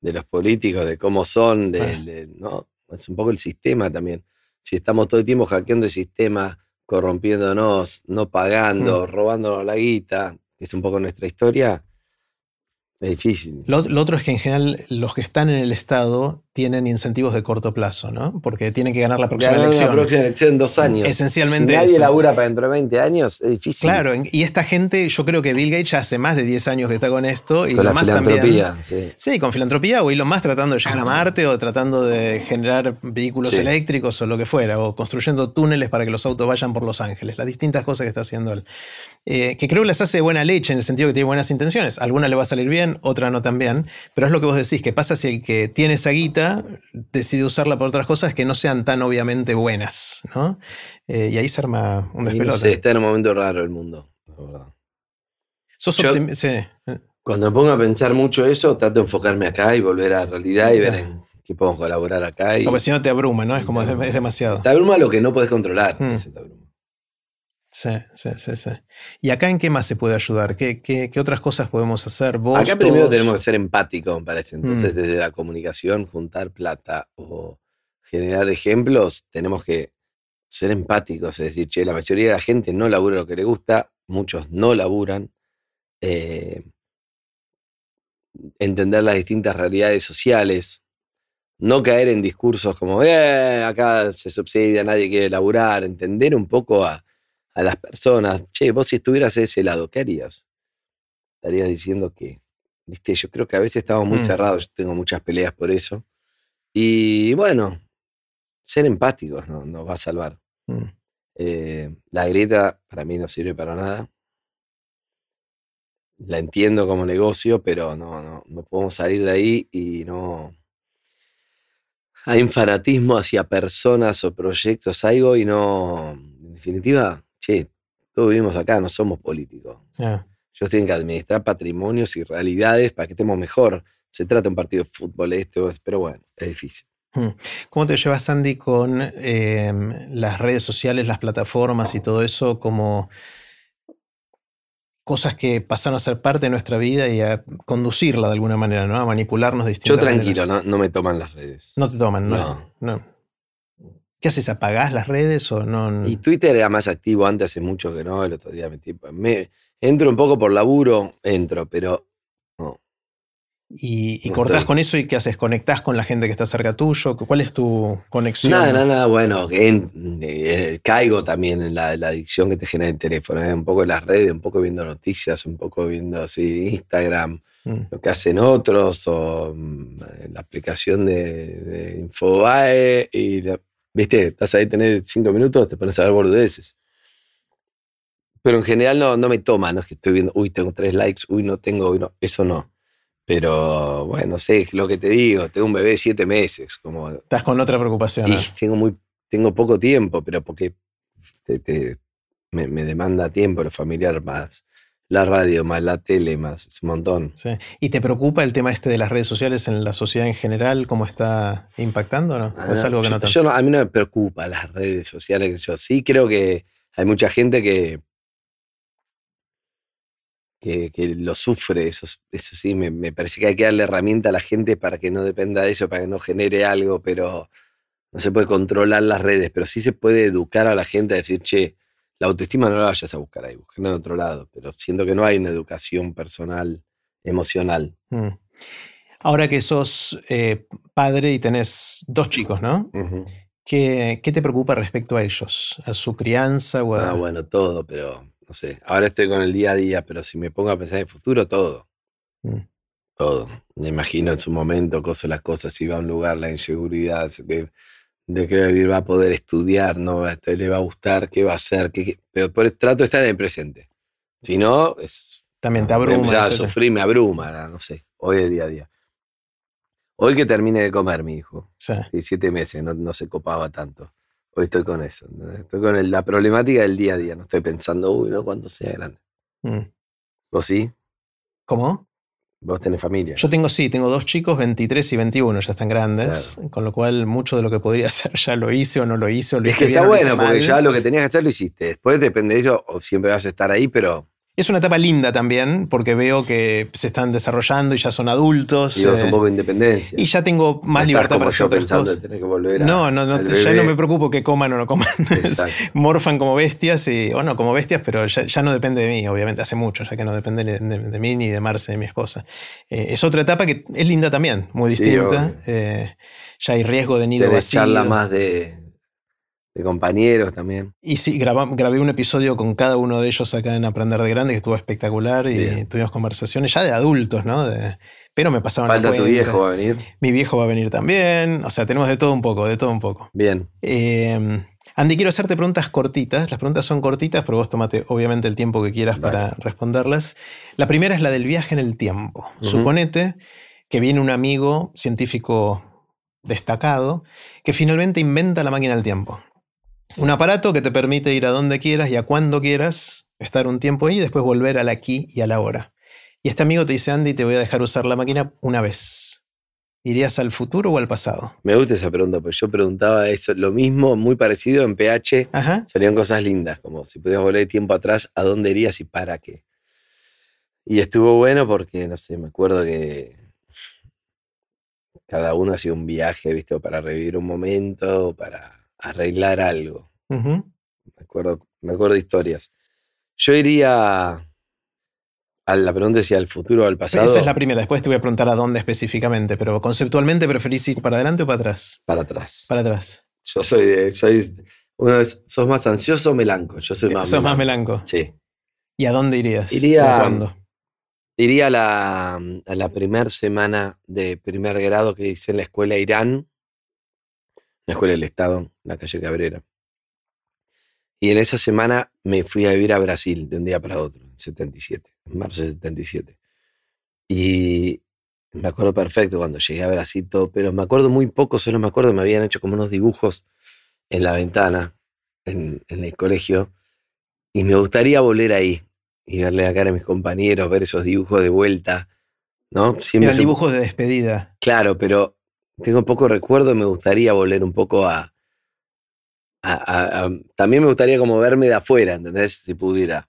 Speaker 2: de los políticos, de cómo son, de, ¿no? Es un poco el sistema también. Si estamos todo el tiempo hackeando el sistema, corrompiéndonos, no pagando, mm. robándonos la guita, que es un poco nuestra historia, es difícil.
Speaker 1: Lo, otro es que en general los que están en el Estado tienen incentivos de corto plazo, ¿no? Porque tienen que ganar la próxima
Speaker 2: Ganar
Speaker 1: elección.
Speaker 2: la próxima elección en dos años.
Speaker 1: Esencialmente
Speaker 2: Si nadie
Speaker 1: eso.
Speaker 2: labura para dentro de 20 años, es difícil.
Speaker 1: Claro, y esta gente, yo creo que Bill Gates ya hace más de 10 años que está con esto y
Speaker 2: Con
Speaker 1: lo
Speaker 2: la
Speaker 1: más también.
Speaker 2: filantropía. sí.
Speaker 1: Sí, con filantropía o Elon Musk tratando de llegar a Marte o tratando de generar vehículos
Speaker 2: Sí.
Speaker 1: eléctricos o lo que fuera, o construyendo túneles para que los autos vayan por Los Ángeles, las distintas cosas que está haciendo él. Eh, que creo que las hace de buena leche en el sentido que tiene buenas intenciones. Algunas le va a salir bien, otra no tan bien, pero es lo que vos decís, que pasa si el que tiene esa guita decide usarla por otras cosas que no sean tan obviamente buenas, ¿no? Eh, y ahí se arma un
Speaker 2: Y no
Speaker 1: despelote.
Speaker 2: sé, está en un momento raro el mundo. la verdad.
Speaker 1: Sos
Speaker 2: Yo-
Speaker 1: sí.
Speaker 2: Cuando me pongo a pensar mucho eso, trato de enfocarme acá y volver a la realidad y ver
Speaker 1: Claro.
Speaker 2: en qué podemos colaborar acá. Y
Speaker 1: Como si no te abruma, ¿no? Es como es, demasiado.
Speaker 2: te abruma lo que no puedes controlar.
Speaker 1: Mm.
Speaker 2: eso te abruma.
Speaker 1: Sí, sí, sí, sí. ¿Y acá en qué más se puede ayudar? ¿Qué, qué, qué otras cosas podemos hacer? Vos,
Speaker 2: Acá primero tenemos que ser empáticos, me parece. Entonces,
Speaker 1: Mm.
Speaker 2: desde la comunicación, juntar plata o generar ejemplos, tenemos que ser empáticos. Es decir, che, la mayoría de la gente no labura lo que le gusta, muchos no laburan. Eh, entender las distintas realidades sociales. No caer en discursos como, eh, acá se subsidia, nadie quiere laburar. Entender un poco a, a las personas. Che, vos si estuvieras de ese lado, ¿qué harías? Estarías diciendo que, viste, yo creo que a veces estamos muy
Speaker 1: Mm.
Speaker 2: cerrados, yo tengo muchas peleas por eso. Y bueno, ser empáticos ¿no? nos va a salvar.
Speaker 1: Mm.
Speaker 2: Eh, la grieta para mí no sirve para nada. La entiendo como negocio, pero no, no, no podemos salir de ahí y no. Hay un fanatismo hacia personas o proyectos, algo, y no. En definitiva, che, todos vivimos acá, no somos políticos.
Speaker 1: Ya.
Speaker 2: Ellos tienen que administrar patrimonios y realidades para que estemos mejor. Se trata de un partido de fútbol este, o- pero bueno, es difícil.
Speaker 1: ¿Cómo te llevas, Sandy, con eh, las redes sociales, las plataformas y todo eso como cosas que pasaron a ser parte de nuestra vida y a conducirla de alguna manera, ¿no? A manipularnos de
Speaker 2: Yo
Speaker 1: distintas
Speaker 2: tranquilo,
Speaker 1: maneras?
Speaker 2: no, no me toman las redes.
Speaker 1: No te toman, ¿no?
Speaker 2: No.
Speaker 1: no. ¿Qué haces? ¿Apagás las redes o no?
Speaker 2: Y Twitter era más activo antes, hace mucho que no, el otro día metí. Me, entro un poco por laburo, entro, pero no.
Speaker 1: Y, y
Speaker 2: No
Speaker 1: cortás
Speaker 2: estoy.
Speaker 1: con eso y ¿qué haces? ¿Conectás con la gente que está cerca tuyo? ¿Cuál es tu conexión?
Speaker 2: Nada, nada, nada, bueno, que en- eh, caigo también en la, la adicción que te genera el teléfono, ¿eh? un poco en las redes, un poco viendo noticias, un poco viendo así Instagram,
Speaker 1: Mm.
Speaker 2: lo que hacen otros, o mm, la aplicación de, de Infobae, y la- viste, estás ahí, tenés cinco minutos, te pones a ver boludeces. Pero en general no, no me toma, no es que estoy viendo, uy, tengo tres likes, uy, no tengo, uy, no, eso no. Pero bueno, sé lo que te digo, tengo un bebé de siete meses, como
Speaker 1: Estás con otra preocupación.
Speaker 2: y
Speaker 1: ¿no?
Speaker 2: tengo muy tengo poco tiempo, pero porque te- te- me, me demanda tiempo lo familiar más la radio, más la tele, más es un montón.
Speaker 1: Sí. ¿Y te preocupa el tema este de las redes sociales en la sociedad en general? ¿Cómo está impactando? ¿no? ¿O es
Speaker 2: Ah,
Speaker 1: algo que
Speaker 2: yo,
Speaker 1: no tanto?
Speaker 2: yo no- a mí no me preocupa las redes sociales. Yo sí creo que hay mucha gente que, que, que lo sufre. Eso, es- eso sí, me, me parece que hay que darle herramienta a la gente para que no dependa de eso, para que no genere algo, pero no se puede controlar las redes, pero sí se puede educar a la gente a decir, che, la autoestima no la vayas a buscar ahí, buscarla en otro lado. Pero siento que no hay una educación personal, emocional.
Speaker 1: Mm. Ahora que sos eh, padre y tenés dos chicos, ¿no? ¿Qué, qué te preocupa respecto a ellos? ¿A su crianza o a-
Speaker 2: Ah, bueno, todo, pero no sé. Ahora estoy con el día a día, pero si me pongo a pensar en el futuro, todo.
Speaker 1: Mm.
Speaker 2: Todo. Me imagino en su momento, cosas, las cosas, si va a un lugar, la inseguridad, de, de que va a poder estudiar, no le va a gustar, qué va a hacer, qué- pero por, trato de estar en el presente. Si no, es,
Speaker 1: También te abruma.
Speaker 2: empezar a
Speaker 1: eso te-
Speaker 2: sufrir, me abruma, no sé. Hoy es día a día. Hoy que termine de comer, mi hijo.
Speaker 1: Sí.
Speaker 2: 17 meses, no, no se copaba tanto. Hoy estoy con eso. ¿no? Estoy con el- la problemática del día a día. No estoy pensando, uy, no, cuando sea grande.
Speaker 1: Mm.
Speaker 2: ¿Vos sí?
Speaker 1: ¿Cómo?
Speaker 2: Vos tenés familia.
Speaker 1: Yo tengo, sí, tengo dos chicos, 23 y 21, ya están grandes, con lo cual mucho de lo que podría hacer ya lo hice o no lo hice o lo
Speaker 2: es
Speaker 1: hice
Speaker 2: que
Speaker 1: bien
Speaker 2: está bueno, porque
Speaker 1: mal.
Speaker 2: ya lo que tenías que hacer lo hiciste. Después depende de ello, o siempre vas a estar ahí, pero
Speaker 1: Es una etapa linda también, porque veo que se están desarrollando y ya son adultos.
Speaker 2: Y
Speaker 1: eh,
Speaker 2: un poco de independencia.
Speaker 1: y ya tengo más
Speaker 2: No
Speaker 1: libertad para hacer otras
Speaker 2: pensando
Speaker 1: cosas.
Speaker 2: en tener que volver a.
Speaker 1: No, no, no, ya no me preocupo que coman o no coman.
Speaker 2: Exacto.
Speaker 1: Morfan como bestias, y, o no como bestias, pero ya, ya no depende de mí, obviamente, hace mucho, ya que no depende de, de- de mí ni de Marce, de mi esposa. Eh, es otra etapa que es linda también, muy distinta. Eh, ya hay riesgo de nido
Speaker 2: Tenés
Speaker 1: vacío.
Speaker 2: charla más de, de compañeros también.
Speaker 1: Y sí, grabé un episodio con cada uno de ellos acá en Aprender de Grande, que estuvo espectacular, y
Speaker 2: Bien.
Speaker 1: tuvimos conversaciones ya de adultos, ¿no? De- pero me pasaban
Speaker 2: Falta tu viejo, va a venir.
Speaker 1: Mi viejo va a venir también. O sea, tenemos de todo un poco, de todo un poco.
Speaker 2: Bien.
Speaker 1: Eh, Andy, quiero hacerte preguntas cortitas. Las preguntas son cortitas, pero vos tomate obviamente el tiempo que quieras para responderlas. La primera es la del viaje en el tiempo.
Speaker 2: Ujú.
Speaker 1: Suponete que viene un amigo científico destacado que finalmente inventa la máquina del tiempo. Un aparato que te permite ir a donde quieras y a cuando quieras, estar un tiempo ahí y después volver al aquí y a la hora. Y este amigo te dice, Andy, te voy a dejar usar la máquina una vez. ¿Irías al futuro o al pasado?
Speaker 2: Me gusta esa pregunta, porque yo preguntaba eso, lo mismo, muy parecido en PH.
Speaker 1: Ajá.
Speaker 2: Salían cosas lindas, como si pudieras volver tiempo atrás, ¿a dónde irías y para qué? Y estuvo bueno porque, no sé, me acuerdo que cada uno hacía un viaje, ¿viste? O para revivir un momento, o para arreglar algo. Me acuerdo, me acuerdo de historias. Yo iría a la pregunta si al futuro o al pasado.
Speaker 1: Esa es la primera. Después te voy a preguntar a dónde específicamente, pero conceptualmente preferís ir para adelante o para atrás.
Speaker 2: Para atrás.
Speaker 1: Para atrás.
Speaker 2: Yo soy de, soy uno de- sos más ansioso o melanco. Yo soy más
Speaker 1: Sos más
Speaker 2: melanco.
Speaker 1: melanco.
Speaker 2: Sí.
Speaker 1: ¿Y a dónde irías?
Speaker 2: Iría-. Iría a la, a la primera semana de primer grado que hice en la escuela Irán, la escuela del Estado, en la calle Cabrera. Y en esa semana me fui a vivir a Brasil de un día para otro, en 77, en marzo de 77. Y me acuerdo perfecto cuando llegué a Brasil todo, pero me acuerdo muy poco, solo me acuerdo me habían hecho como unos dibujos en la ventana, en, en el colegio, y me gustaría volver ahí y verle la cara a mis compañeros, ver esos dibujos de vuelta, ¿no? Siempre
Speaker 1: Eran dibujos de despedida.
Speaker 2: Claro, pero tengo poco recuerdo, me gustaría volver un poco a, a- a- a- También me gustaría como verme de afuera, ¿entendés? Si pudiera.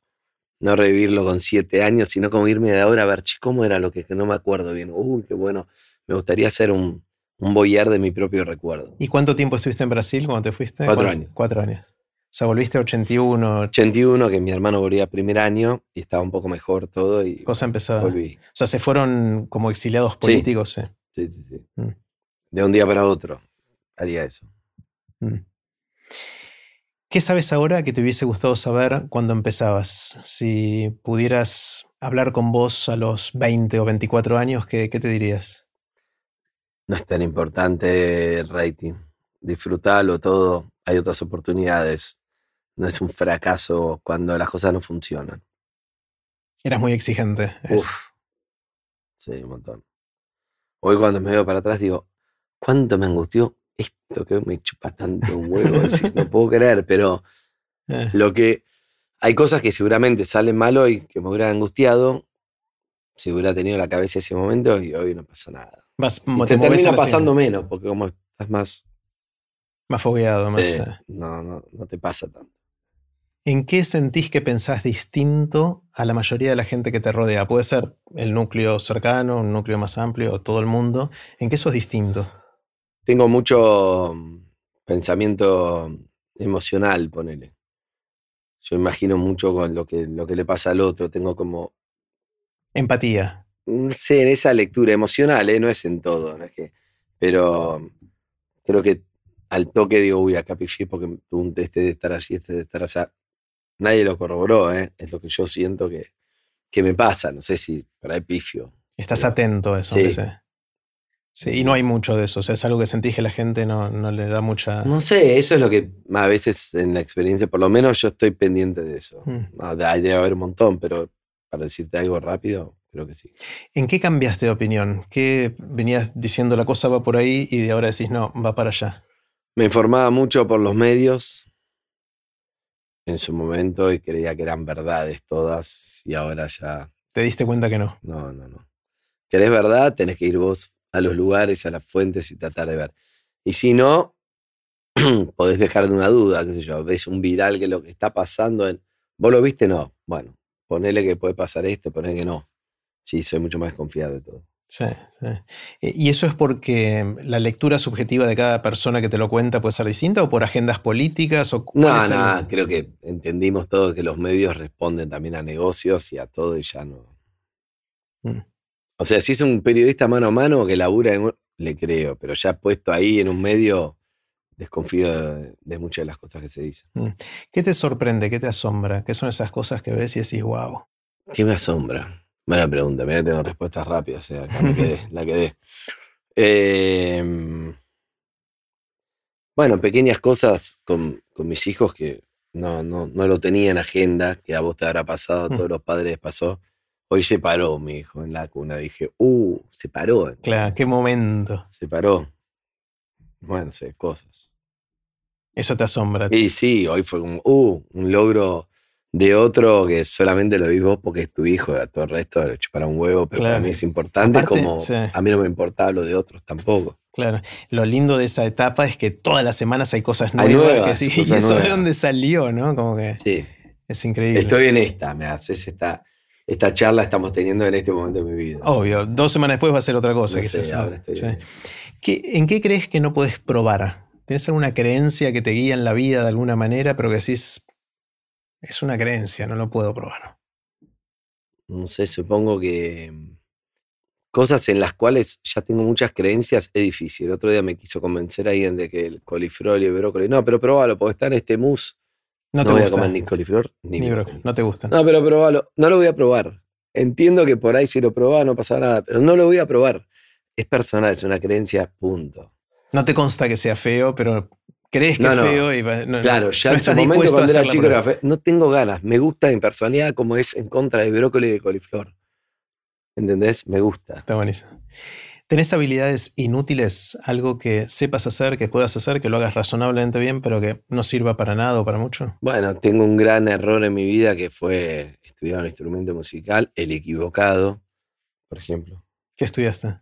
Speaker 2: No revivirlo con siete años, sino como irme de ahora a ver, che, ¿cómo era lo que, que no me acuerdo bien? Uy, qué bueno. Me gustaría ser un, un boyar de mi propio recuerdo.
Speaker 1: ¿Y cuánto tiempo estuviste en Brasil cuando te fuiste?
Speaker 2: Cuatro
Speaker 1: ¿Cuán-
Speaker 2: años.
Speaker 1: Cuatro años. O sea, volviste a 81,
Speaker 2: 81, que mi hermano volvía primer año y estaba un poco mejor todo y
Speaker 1: cosa empezada.
Speaker 2: volví.
Speaker 1: O sea, se fueron como exiliados políticos. sí.
Speaker 2: Sí, sí, sí.
Speaker 1: Mm.
Speaker 2: De un día para otro haría eso.
Speaker 1: Mm. ¿Qué sabes ahora que te hubiese gustado saber cuando empezabas? Si pudieras hablar con vos a los 20 o 24 años, ¿qué, qué te dirías?
Speaker 2: No es tan importante el rating. Disfrutalo todo. Hay otras oportunidades. No es un fracaso cuando las cosas no funcionan.
Speaker 1: Eras muy exigente.
Speaker 2: Uf. Sí, un montón. Hoy cuando me veo para atrás digo, ¿cuánto me angustió esto que me chupa tanto un huevo? Decís, no puedo creer, pero
Speaker 1: eh,
Speaker 2: lo que... Hay cosas que seguramente salen mal hoy, que me hubieran angustiado, si hubiera tenido la cabeza ese momento y hoy no pasa nada.
Speaker 1: vas,
Speaker 2: Y
Speaker 1: mo-
Speaker 2: te termina pasando menos, porque como estás más...
Speaker 1: más fogueado. Más,
Speaker 2: Sí,
Speaker 1: eh.
Speaker 2: no, no, no te pasa tanto.
Speaker 1: ¿En qué sentís que pensás distinto a la mayoría de la gente que te rodea? Puede ser el núcleo cercano, un núcleo más amplio, todo el mundo. ¿En qué sos distinto?
Speaker 2: Tengo mucho mm, pensamiento emocional, ponele. Yo imagino mucho con lo que, lo que le pasa al otro. Tengo como,
Speaker 1: Empatía.
Speaker 2: no sé, en esa lectura emocional, ¿eh? no es en todo, no es que, pero creo que al toque digo, uy, acá pifié porque tú, este de estar así, este de estar así. Nadie lo corroboró, ¿eh? es lo que yo siento que, que me pasa. No sé si por ahí pifio.
Speaker 1: Estás
Speaker 2: Pero-
Speaker 1: atento a eso.
Speaker 2: Sí.
Speaker 1: sea. Sí, y no hay mucho de eso. O sea, es algo que sentís que la gente no, no le da mucha.
Speaker 2: No sé, eso es lo que a veces en la experiencia, por lo menos yo estoy pendiente de eso.
Speaker 1: Mm.
Speaker 2: De- debe haber un montón, pero para decirte algo rápido, creo que sí.
Speaker 1: ¿En qué cambiaste de opinión? ¿Qué venías diciendo la cosa va por ahí y de ahora decís no, va para allá?
Speaker 2: Me informaba mucho por los medios en su momento y creía que eran verdades todas y ahora ya
Speaker 1: Te diste cuenta que no.
Speaker 2: no, no, no. ¿Querés verdad? Tenés que ir vos a los lugares, a las fuentes y tratar de ver. Y si no, podés dejar de una duda, qué sé yo, ves un viral que lo que está pasando en... ¿Vos lo viste? No. Bueno, ponele que puede pasar esto, ponele que no. Sí, soy mucho más desconfiado de todo.
Speaker 1: Sí, sí. Eh, ¿Y eso es porque la lectura subjetiva de cada persona que te lo cuenta puede ser distinta o por agendas políticas? O
Speaker 2: No,
Speaker 1: es el-
Speaker 2: no, creo que entendimos todo que los medios responden también a negocios y a todo y ya no.
Speaker 1: Mm.
Speaker 2: O sea, si es un periodista mano a mano que labura en un- le creo, pero ya puesto ahí en un medio, desconfío de, de muchas de las cosas que se dicen.
Speaker 1: ¿Qué te sorprende? ¿Qué te asombra? ¿Qué son esas cosas que ves y decís, wow?
Speaker 2: ¿Qué me asombra? Buena pregunta, mira, tengo respuestas rápidas, o sea, acá me quedé, la quedé. Eh, bueno, pequeñas cosas con, con mis hijos que no, no, no lo tenía en agenda, que a vos te habrá pasado, a
Speaker 1: Mm.
Speaker 2: todos los padres pasó. Hoy se paró mi hijo en la cuna, dije, uh, se paró,
Speaker 1: Claro, qué momento.
Speaker 2: se paró. Bueno, sé, cosas.
Speaker 1: Eso te asombra.
Speaker 2: Y sí, hoy fue como, uh, un logro de otro que solamente lo vi vos porque es tu hijo, a todo el resto le para un huevo, pero para mí es importante
Speaker 1: Aparte,
Speaker 2: como
Speaker 1: sí.
Speaker 2: a mí no me importaba lo de otros tampoco.
Speaker 1: Claro. Lo lindo de esa etapa es que todas las semanas hay cosas
Speaker 2: Hay
Speaker 1: nuevas. que sí,
Speaker 2: cosas
Speaker 1: y eso de
Speaker 2: nuevas.
Speaker 1: dónde salió, ¿no? Como que
Speaker 2: Sí,
Speaker 1: es increíble.
Speaker 2: estoy en esta, me haces esta, esta charla estamos teniendo en este momento de mi vida.
Speaker 1: Obvio, dos semanas después va a ser otra cosa.
Speaker 2: No
Speaker 1: que
Speaker 2: sé,
Speaker 1: se sabe.
Speaker 2: ahora estoy
Speaker 1: Sí.
Speaker 2: en-
Speaker 1: ¿Qué- ¿En qué crees que no puedes probar? ¿Tienes alguna creencia que te guía en la vida de alguna manera, pero que decís, es una creencia, no lo puedo probar?
Speaker 2: no sé, supongo que mm, cosas en las cuales ya tengo muchas creencias es difícil. El otro día me quiso convencer alguien de que el coliflor y el brócoli, no, pero probalo, porque está en este mousse.
Speaker 1: No,
Speaker 2: No,
Speaker 1: te
Speaker 2: voy a comer ni coliflor ni,
Speaker 1: Ni
Speaker 2: brócoli.
Speaker 1: no te gusta.
Speaker 2: No, pero probalo. No lo voy a probar. Entiendo que por ahí si lo probaba no pasa nada, pero no lo voy a probar. Es personal, es una creencia, punto.
Speaker 1: No te consta que sea feo, pero crees que
Speaker 2: No,
Speaker 1: es
Speaker 2: no.
Speaker 1: feo y no-
Speaker 2: Claro, ya en su momento cuando era chico era fe- no tengo ganas. Me gusta mi personalidad como es en contra de brócoli y de coliflor. ¿Entendés? Me gusta.
Speaker 1: Está buenísimo. ¿Tenés habilidades inútiles? Algo que sepas hacer, que puedas hacer, que lo hagas razonablemente bien, pero que no sirva para nada o para mucho?
Speaker 2: Bueno, tengo un gran error en mi vida que fue estudiar un instrumento musical, el equivocado, por ejemplo.
Speaker 1: ¿Qué estudiaste?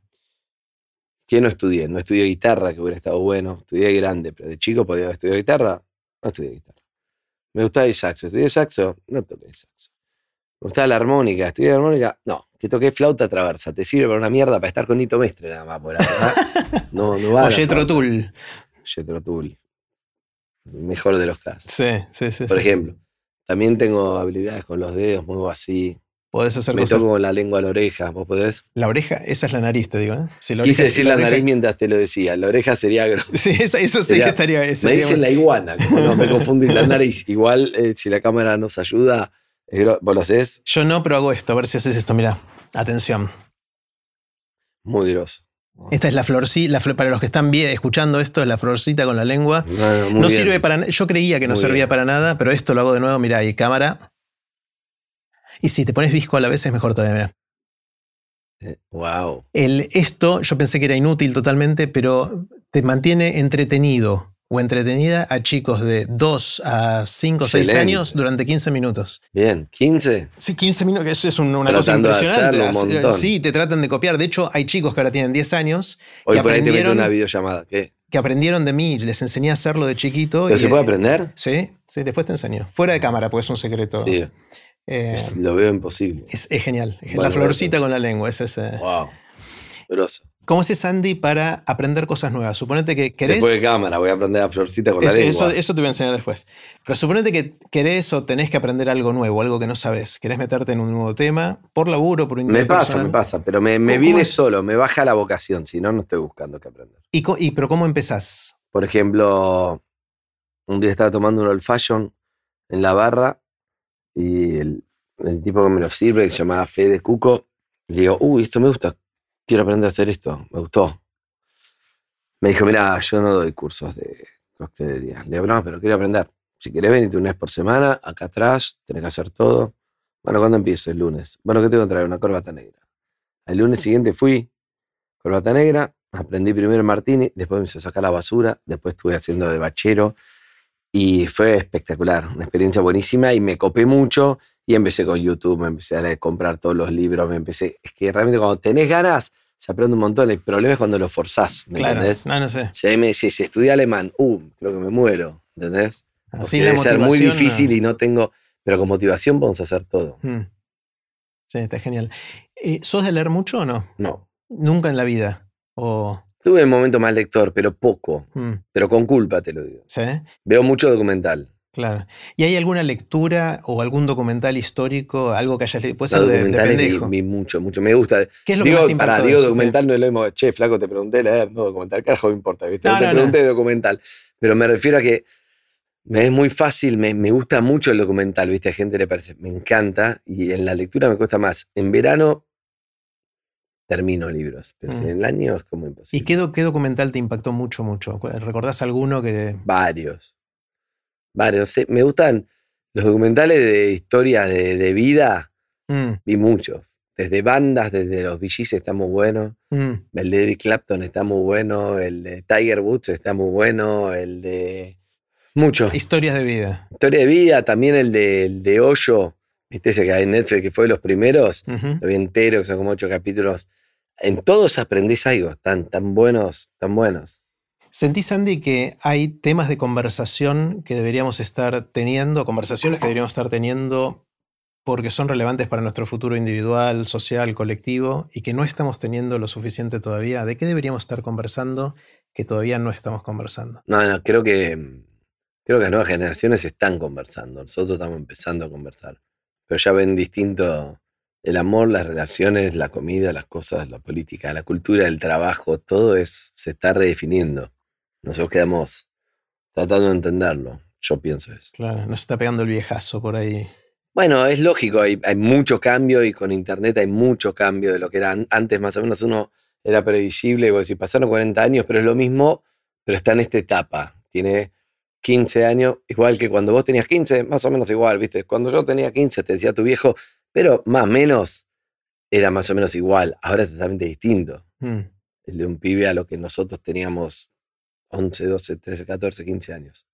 Speaker 2: ¿Qué no estudié? No estudié guitarra, que hubiera estado bueno. Estudié grande, pero de chico podía haber estudiado guitarra. No estudié guitarra. Me gustaba el saxo. ¿Estudié saxo? No toqué saxo. Me gustaba la armónica. ¿Estudié armónica? No. Te toqué flauta traversa. Te sirve para una mierda para estar con Nito Mestre nada más. Por no, no va
Speaker 1: O
Speaker 2: flauta.
Speaker 1: Tull.
Speaker 2: Jethro Tull. Mejor de los casos.
Speaker 1: Sí, sí, sí.
Speaker 2: Por
Speaker 1: sí.
Speaker 2: ejemplo, también tengo habilidades con los dedos, muevo así.
Speaker 1: Podés hacer
Speaker 2: Me
Speaker 1: cosas.
Speaker 2: toco con la lengua a la oreja. ¿Vos podés?
Speaker 1: La oreja, esa es la nariz, te digo. ¿eh? Si la oreja-
Speaker 2: Quise
Speaker 1: si
Speaker 2: decir la
Speaker 1: oreja-
Speaker 2: nariz mientras te lo decía. La oreja sería grosa.
Speaker 1: Sí, eso, eso sí
Speaker 2: Sería-
Speaker 1: que estaría.
Speaker 2: Me dicen la iguana, como no me confundí la nariz. Igual, eh, si la cámara nos ayuda, ¿vos lo haces?
Speaker 1: Yo no, pero hago esto, a ver si haces esto. Mira, atención.
Speaker 2: Muy grosso.
Speaker 1: Esta es la florcita, para los que están bien, escuchando esto, es la florcita con la lengua.
Speaker 2: No, no,
Speaker 1: sirve para Yo creía que no
Speaker 2: Muy
Speaker 1: servía
Speaker 2: bien.
Speaker 1: para nada, pero esto lo hago de nuevo. Mira, y cámara. Y si te pones visco a la vez es mejor todavía. Mira.
Speaker 2: Eh, Wow.
Speaker 1: El, esto yo pensé que era inútil totalmente, pero te mantiene entretenido o entretenida a chicos de 2 a 5 o 6
Speaker 2: Excelente.
Speaker 1: años durante 15 minutos.
Speaker 2: Bien. 15.
Speaker 1: Sí, 15 minutos, eso es un- una cosa
Speaker 2: Tratando de
Speaker 1: impresionante.
Speaker 2: un.
Speaker 1: Sí, te tratan de copiar. De hecho, hay chicos que ahora tienen 10 años
Speaker 2: Hoy
Speaker 1: Que
Speaker 2: por ahí te meto
Speaker 1: aprendieron-
Speaker 2: una videollamada. ¿Qué?
Speaker 1: que aprendieron de mí, les enseñé a hacerlo de chiquito.
Speaker 2: ¿Pero
Speaker 1: y-
Speaker 2: se puede aprender?
Speaker 1: Sí, sí, después te enseño. Fuera de cámara, pues es un secreto.
Speaker 2: Sí.
Speaker 1: Eh,
Speaker 2: es- lo veo imposible.
Speaker 1: es, es genial.
Speaker 2: Bueno,
Speaker 1: la florcita
Speaker 2: gracias.
Speaker 1: con la lengua. Es ese.
Speaker 2: Wow. Grosso.
Speaker 1: ¿Cómo haces, Andy, para aprender cosas nuevas? Suponete que querés.
Speaker 2: Después de cámara, voy a aprender a florcita con la
Speaker 1: Es-
Speaker 2: lengua.
Speaker 1: eso, eso te voy a enseñar después. Pero suponete que querés o tenés que aprender algo nuevo, algo que no sabes. Querés meterte en un nuevo tema, por laburo, por
Speaker 2: Me
Speaker 1: interés
Speaker 2: pasa,
Speaker 1: personal.
Speaker 2: me pasa, pero me, me
Speaker 1: ¿Cómo
Speaker 2: viene
Speaker 1: es?
Speaker 2: solo, me baja la vocación, si no, no estoy buscando qué aprender.
Speaker 1: ¿Y, y- pero cómo empezás?
Speaker 2: Por ejemplo, un día estaba tomando un old fashion en la barra y el, el tipo que me lo sirve, que se llamaba Fede Cuco, le digo, uy, esto me gusta, quiero aprender a hacer esto, me gustó. Me dijo, mira, yo no doy cursos de coctelería. Le digo, no, pero quiero aprender. Si querés venirte una vez por semana, acá atrás, tenés que hacer todo. Bueno, ¿cuándo empiezo? El lunes. Bueno, ¿qué tengo que traer? Una corbata negra. El lunes siguiente fui, corbata negra, aprendí primero en Martini, después me hizo sacar la basura, después estuve haciendo de bachero y fue espectacular, una experiencia buenísima y me copé mucho y empecé con YouTube, me empecé a comprar todos los libros, me empecé, es que realmente cuando tenés ganas se aprende un montón, el problema es cuando lo forzás, ¿me
Speaker 1: Claro,
Speaker 2: entendés?
Speaker 1: no, no sé.
Speaker 2: Si me decís, estudié alemán, uh, creo que me muero, ¿entendés?
Speaker 1: Así
Speaker 2: debe ser muy difícil
Speaker 1: no.
Speaker 2: y no tengo, pero con motivación podemos hacer todo.
Speaker 1: Mm. Sí, está genial. Eh, ¿Sos de leer mucho o no?
Speaker 2: No.
Speaker 1: Nunca en la vida. O.
Speaker 2: Tuve un momento más lector, pero poco.
Speaker 1: mm,
Speaker 2: Pero con culpa, te lo digo.
Speaker 1: sí,
Speaker 2: Veo mucho documental.
Speaker 1: claro. ¿Y hay alguna lectura o algún documental histórico, algo que hayas leído? Puede
Speaker 2: No,
Speaker 1: ser de, de
Speaker 2: documentales mucho, mucho. Me gusta.
Speaker 1: ¿Qué es lo que más te de
Speaker 2: digo
Speaker 1: eso?
Speaker 2: documental no es lo mismo. Che, flaco, te pregunté leer, no documental. Carajo, me importa, ¿viste?
Speaker 1: No,
Speaker 2: te
Speaker 1: no,
Speaker 2: pregunté de documental. Pero me refiero a que me es muy fácil, me, me gusta mucho el documental, ¿viste? A gente le parece, me encanta. Y en la lectura me cuesta más. En verano termino libros, pero si
Speaker 1: Mm.
Speaker 2: en el año es como
Speaker 1: ¿Y
Speaker 2: imposible.
Speaker 1: qué, do- qué documental te impactó mucho, mucho? ¿Recordás alguno que.?
Speaker 2: Varios. Varios. Sí, Me gustan los documentales de historias de, de vida,
Speaker 1: Mm,
Speaker 2: vi muchos. Desde bandas, desde los VGs está muy bueno.
Speaker 1: mm,
Speaker 2: El de Eric Clapton está muy bueno. El de Tiger Woods está muy bueno. El de. Muchos.
Speaker 1: Historias de vida.
Speaker 2: Historia de vida, también el de, el de Hoyo. ¿Viste ese que hay en Netflix que fue de los primeros? Lo vi entero, que son como ocho capítulos. En todos aprendés algo. Tan, tan buenos, tan buenos.
Speaker 1: ¿Sentís, Andy, que hay temas de conversación que deberíamos estar teniendo, conversaciones que deberíamos estar teniendo porque son relevantes para nuestro futuro individual, social, colectivo, y que no estamos teniendo lo suficiente todavía? ¿De qué deberíamos estar conversando que todavía no estamos conversando?
Speaker 2: No, no, creo que. Creo que las nuevas generaciones están conversando. Nosotros estamos empezando a conversar. Pero ya ven distinto el amor, las relaciones, la comida, las cosas, la política, la cultura, el trabajo, todo es, se está redefiniendo. Nosotros quedamos tratando de entenderlo. Yo pienso eso.
Speaker 1: Claro, nos está pegando el viejazo por ahí.
Speaker 2: Bueno, es lógico, hay, hay mucho cambio y con internet hay mucho cambio de lo que era an- antes, más o menos uno era previsible, y vos decís, pasaron 40 años, pero es lo mismo, pero está en esta etapa. Tiene 15 años, igual que cuando vos tenías 15, más o menos igual, ¿viste? Cuando yo tenía 15, te decía tu viejo, pero más o menos era más o menos igual. Ahora es totalmente distinto.
Speaker 1: Mm,
Speaker 2: El de un pibe a lo que nosotros teníamos 11, 12, 13, 14, 15 años.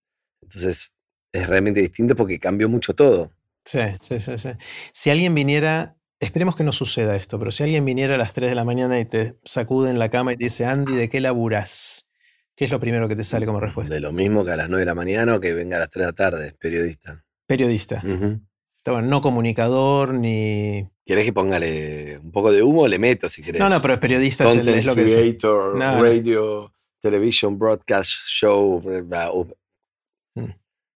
Speaker 2: Entonces, es realmente distinto porque cambió mucho todo.
Speaker 1: Sí, sí, sí, sí. Si alguien viniera, esperemos que no suceda esto, pero si alguien viniera a las 3 de la mañana y te sacude en la cama y te dice, Andy, ¿de qué laburas? ¿Qué es lo primero que te sale como respuesta?
Speaker 2: De lo mismo que a las 9 de la mañana o que venga a las 3 de la tarde, periodista.
Speaker 1: Periodista. Bueno, no comunicador ni.
Speaker 2: ¿Querés que póngale un poco de humo? Le meto si querés.
Speaker 1: No, no, pero es periodista, es, el- es lo que es.
Speaker 2: creator,
Speaker 1: No, no.
Speaker 2: radio, television, broadcast, show.
Speaker 1: Mm.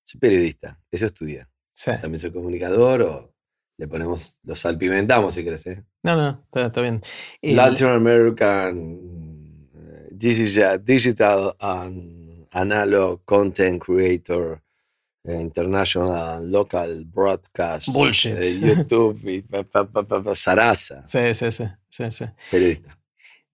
Speaker 2: Soy periodista, eso estudia.
Speaker 1: Sí.
Speaker 2: También soy comunicador o le ponemos, lo salpimentamos si querés. ¿eh?
Speaker 1: No, no, está, está bien. El-
Speaker 2: Latin American eh, a digital and analog content creator, international, local broadcast,
Speaker 1: Bullshit.
Speaker 2: eh, YouTube, y pa, pa, pa, Sarasa,
Speaker 1: sí, sí, sí, sí, sí.
Speaker 2: periodista.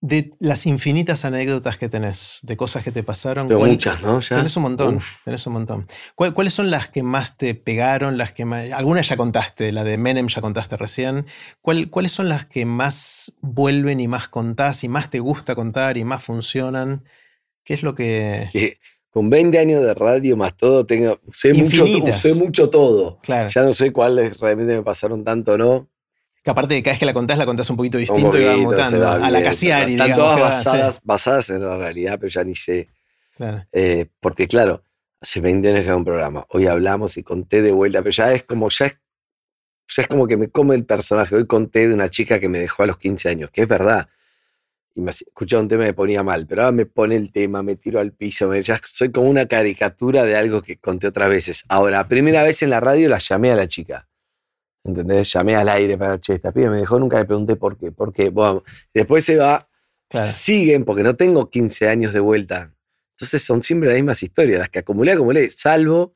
Speaker 1: De las infinitas anécdotas que tenés, de cosas que te pasaron. ¿cuál-
Speaker 2: muchas, ¿no? Ya.
Speaker 1: Tenés un montón,
Speaker 2: Uf.
Speaker 1: tenés un montón. ¿Cuál- ¿Cuáles son las que más te pegaron? Las que más, algunas ya contaste, la de Menem ya contaste recién. ¿Cuál- ¿Cuáles son las que más vuelven y más contás y más te gusta contar y más funcionan? ¿Qué es lo que...
Speaker 2: Con 20 años de radio más todo, tengo, sé, mucho,
Speaker 1: Infinitas.
Speaker 2: sé mucho todo.
Speaker 1: Claro,
Speaker 2: Ya no sé cuáles realmente me pasaron tanto o no.
Speaker 1: Que aparte de cada vez que la contás, la contás un poquito distinto y va mutando.
Speaker 2: va
Speaker 1: a la. Casiari,
Speaker 2: Están
Speaker 1: digamos.
Speaker 2: todas basadas, basadas en la realidad, pero ya ni sé.
Speaker 1: claro.
Speaker 2: Eh, porque claro, hace 20 años que hago un programa. Hoy hablamos y conté de vuelta, pero ya es como, ya es, ya es como que me come el personaje. Hoy conté de una chica que me dejó a los 15 años, que es verdad. Y me escuchaba un tema y me ponía mal, pero ahora me pone el tema, me tiro al piso, me, ya soy como una caricatura de algo que conté otras veces. Ahora, primera vez en la radio la llamé a la chica. ¿Entendés? Llamé al aire para, che, esta piba me dejó, nunca le pregunté por qué. ¿Por qué? Bueno, después se va,
Speaker 1: claro.
Speaker 2: siguen, porque no tengo 15 años de vuelta. Entonces son siempre las mismas historias, las que acumulé, acumulé, salvo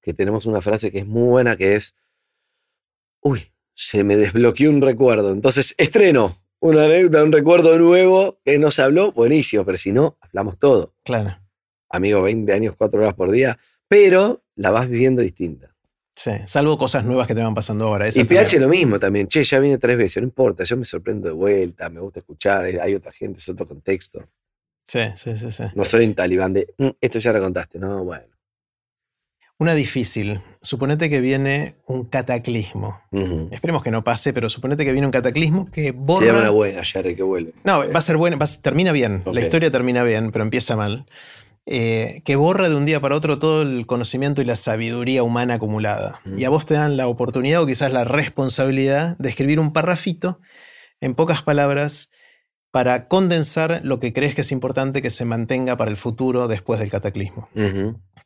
Speaker 2: que tenemos una frase que es muy buena, que es, uy, se me desbloqueó un recuerdo. Entonces estreno una anécdota, un recuerdo nuevo que no se habló, buenísimo, pero si no, hablamos todo.
Speaker 1: Claro.
Speaker 2: Amigo, 20 años, 4 horas por día, pero la vas viviendo distinta.
Speaker 1: Sí, salvo cosas nuevas que te van pasando ahora.
Speaker 2: Y
Speaker 1: también.
Speaker 2: PH lo mismo también, che, ya vine tres veces, no importa, yo me sorprendo de vuelta, me gusta escuchar, hay otra gente, es otro contexto.
Speaker 1: Sí, sí, sí, sí.
Speaker 2: No soy un talibán de, "Mm, esto ya lo contaste, no, bueno.
Speaker 1: Una difícil. Suponete que viene un cataclismo. Esperemos que no pase, pero suponete que viene un cataclismo que
Speaker 2: Se
Speaker 1: borra.
Speaker 2: llama una buena, Jerry, que vuelve.
Speaker 1: No, va a ser bueno, va a- termina bien. La historia termina bien, pero empieza mal. Eh, que borra de un día para otro todo el conocimiento y la sabiduría humana acumulada.
Speaker 2: Mm.
Speaker 1: Y a vos te dan la oportunidad o quizás la responsabilidad de escribir un parrafito en pocas palabras para condensar lo que crees que es importante que se mantenga para el futuro después del cataclismo.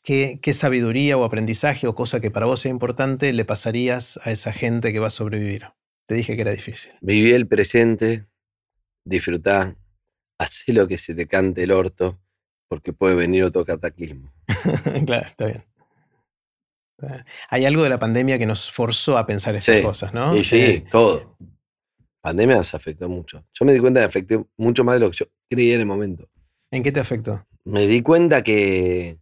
Speaker 1: ¿Qué, qué sabiduría o aprendizaje o cosa que para vos sea importante le pasarías a esa gente que va a sobrevivir? Te dije que era difícil.
Speaker 2: Viví el presente, disfrutá, hacé lo que se te cante el orto, porque puede venir otro cataclismo.
Speaker 1: claro, está bien. Hay algo de la pandemia que nos forzó a pensar esas
Speaker 2: Sí,
Speaker 1: cosas, ¿no?
Speaker 2: Y sí,
Speaker 1: Eh,
Speaker 2: todo. Pandemia nos afectó mucho. Yo me di cuenta que afecté mucho más de lo que yo creía en el momento.
Speaker 1: ¿En qué te afectó?
Speaker 2: Me di cuenta que,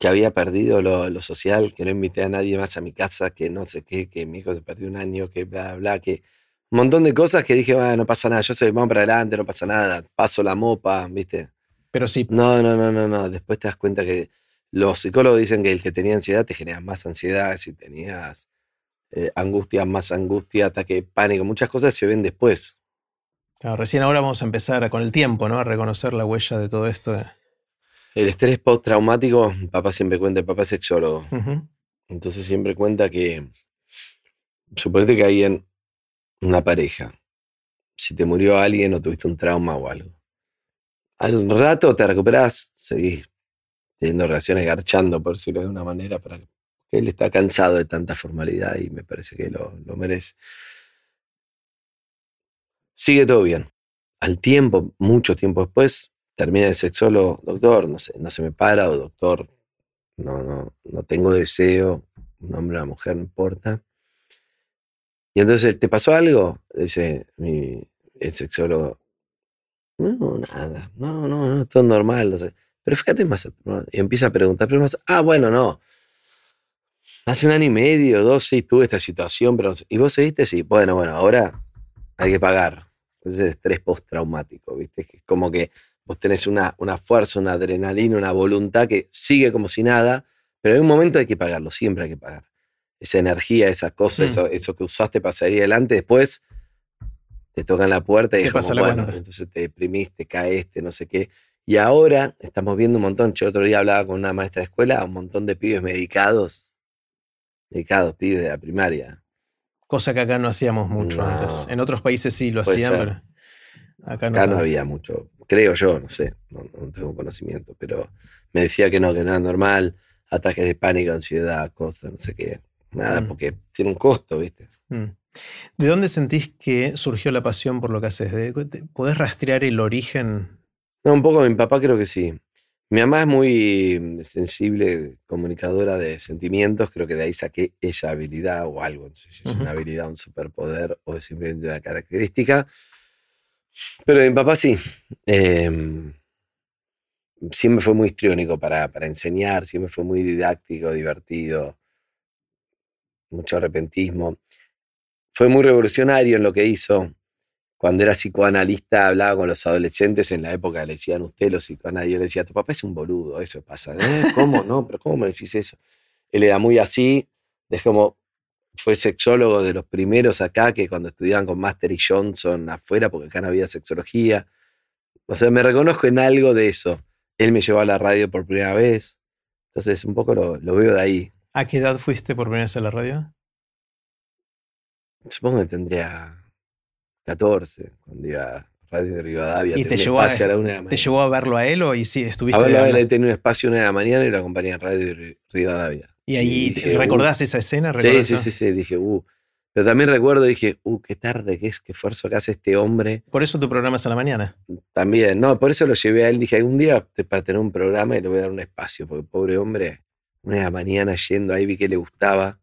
Speaker 2: que había perdido lo, lo social, que no invité a nadie más a mi casa, que no sé qué, que mi hijo se perdió un año, que bla, bla, que un montón de cosas que dije, "Bueno, no pasa nada, yo soy vamos para adelante, no pasa nada, paso la mopa, ¿viste?
Speaker 1: Pero sí,
Speaker 2: No, no, no, no, no. Después te das cuenta que los psicólogos dicen que el que tenía ansiedad te genera más ansiedad, si tenías eh, angustia, más angustia, ataque de pánico, muchas cosas se ven después.
Speaker 1: claro, recién ahora vamos a empezar con el tiempo, ¿no? A reconocer la huella de todo esto.
Speaker 2: El estrés postraumático, papá siempre cuenta, papá es sexólogo, entonces siempre cuenta que, suponete que hay en una pareja, si te murió alguien o tuviste un trauma o algo, al rato te recuperás, seguís teniendo relaciones garchando, por decirlo de una manera, para que él está cansado de tanta formalidad y me parece que lo, merece. Sigue todo bien. Al tiempo, mucho tiempo después, termina el sexólogo, doctor, no sé, se me para, o doctor, no, no, no tengo deseo, un hombre o una mujer, no importa. Y entonces, ¿te pasó algo? Dice mi, el sexólogo. No, nada, no, no, no, todo normal, no sé. Pero fíjate más, y empieza a preguntar, pero más, ah, bueno, no. Hace un año y medio, dos, sí, tuve esta situación, pero. ¿Y vos seguiste? Sí, bueno, bueno, ahora hay que pagar. Entonces, estrés postraumático, ¿viste? Es como que vos tenés una, una fuerza, una adrenalina, una voluntad que sigue como si nada, pero en un momento hay que pagarlo, siempre hay que pagar. Esa energía, esa cosa,
Speaker 1: Mm.
Speaker 2: eso, eso que usaste para salir adelante, después te tocan la puerta y
Speaker 1: Te
Speaker 2: es como, bueno,
Speaker 1: cuenta.
Speaker 2: entonces te deprimiste, caíste, no sé qué. Y ahora estamos viendo un montón. Yo otro día hablaba con una maestra de escuela, un montón de pibes medicados, medicados, pibes de la primaria.
Speaker 1: Cosa que acá no hacíamos mucho
Speaker 2: No.
Speaker 1: antes. En otros países sí lo hacían, pero acá no.
Speaker 2: Acá no
Speaker 1: tanto.
Speaker 2: había mucho, creo yo, no sé, no, no tengo conocimiento, pero me decía que no, que no era normal, ataques de pánico, ansiedad, cosas, no sé qué. Nada,
Speaker 1: Mm.
Speaker 2: porque tiene un costo, ¿viste?
Speaker 1: Mm. ¿De dónde sentís que surgió la pasión por lo que haces? ¿De- de- ¿Podés rastrear el origen?
Speaker 2: No, un poco mi papá creo que sí. Mi mamá es muy sensible, comunicadora de sentimientos, creo que de ahí saqué esa habilidad o algo, no sé si es una habilidad, un superpoder o es simplemente una característica. Pero mi papá sí. Em, siempre fue muy histriónico para, para enseñar, siempre fue muy didáctico, divertido, mucho arrepentismo. Fue muy revolucionario en lo que hizo. Cuando era psicoanalista, hablaba con los adolescentes en la época, le decían usted los psicoanalistas, le decía, tu papá es un boludo, eso pasa. "¿Eh? ¿Cómo? No, pero ¿cómo me decís eso? Él era muy así, es como, fue sexólogo de los primeros acá, que cuando estudiaban con Master y Johnson afuera, porque acá no había sexología. O sea, me reconozco en algo de eso. Él me llevó a la radio por primera vez. Entonces, un poco lo, lo veo de ahí.
Speaker 1: ¿A qué edad fuiste por primera vez a la radio?
Speaker 2: Supongo que tendría 14, cuando iba a Radio de Rivadavia.
Speaker 1: ¿Y te llevó a-
Speaker 2: a la una de la
Speaker 1: ¿Te llevó a verlo a él o y sí estuviste
Speaker 2: A ver,
Speaker 1: hablando?
Speaker 2: él tenía un espacio a una de la mañana y lo acompañé en Radio de Ri- Rivadavia.
Speaker 1: Y ahí
Speaker 2: Y dije,
Speaker 1: recordás esa escena,
Speaker 2: Sí,
Speaker 1: ¿Recordás
Speaker 2: sí,
Speaker 1: eso?
Speaker 2: sí, sí, dije, uh. Pero también recuerdo, dije, uh, qué tarde, qué, es- qué esfuerzo que hace este hombre.
Speaker 1: Por eso tu programa es a la mañana.
Speaker 2: También, no, por eso lo llevé a él. Dije, algún día para tener un programa y le voy a dar un espacio, porque pobre hombre, una de la mañana yendo ahí vi que le gustaba.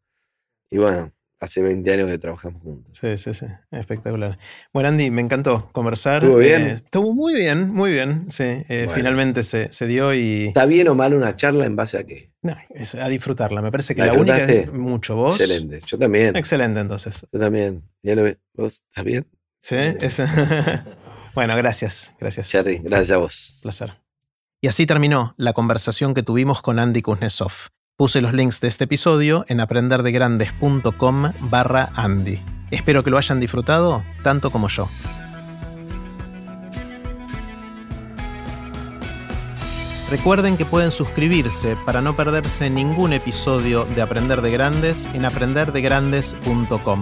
Speaker 2: Y bueno, hace 20 años que trabajamos juntos.
Speaker 1: Sí, sí, sí. Espectacular. Bueno, Andy, me encantó conversar.
Speaker 2: ¿Estuvo bien?
Speaker 1: Eh, estuvo muy bien, muy bien. Sí, eh,
Speaker 2: Bueno.
Speaker 1: finalmente se, se dio y.
Speaker 2: ¿Está bien o mal una charla en base a qué?
Speaker 1: No, es a disfrutarla. Me parece que
Speaker 2: ¿La
Speaker 1: la, única es mucho. ¿Vos?
Speaker 2: Excelente. Yo también.
Speaker 1: Excelente, entonces.
Speaker 2: Yo también. Ya lo ves. ¿Vos estás bien?
Speaker 1: Sí, es- bueno, gracias. Gracias.
Speaker 2: Cherry, gracias a vos.
Speaker 1: Placer. Y así terminó la conversación que tuvimos con Andy Kuznetsov. Puse los links de este episodio en aprenderdegrandes.com barra Andy. Espero que lo hayan disfrutado tanto como yo. Recuerden que pueden suscribirse para no perderse ningún episodio de Aprender de Grandes en aprenderdegrandes.com.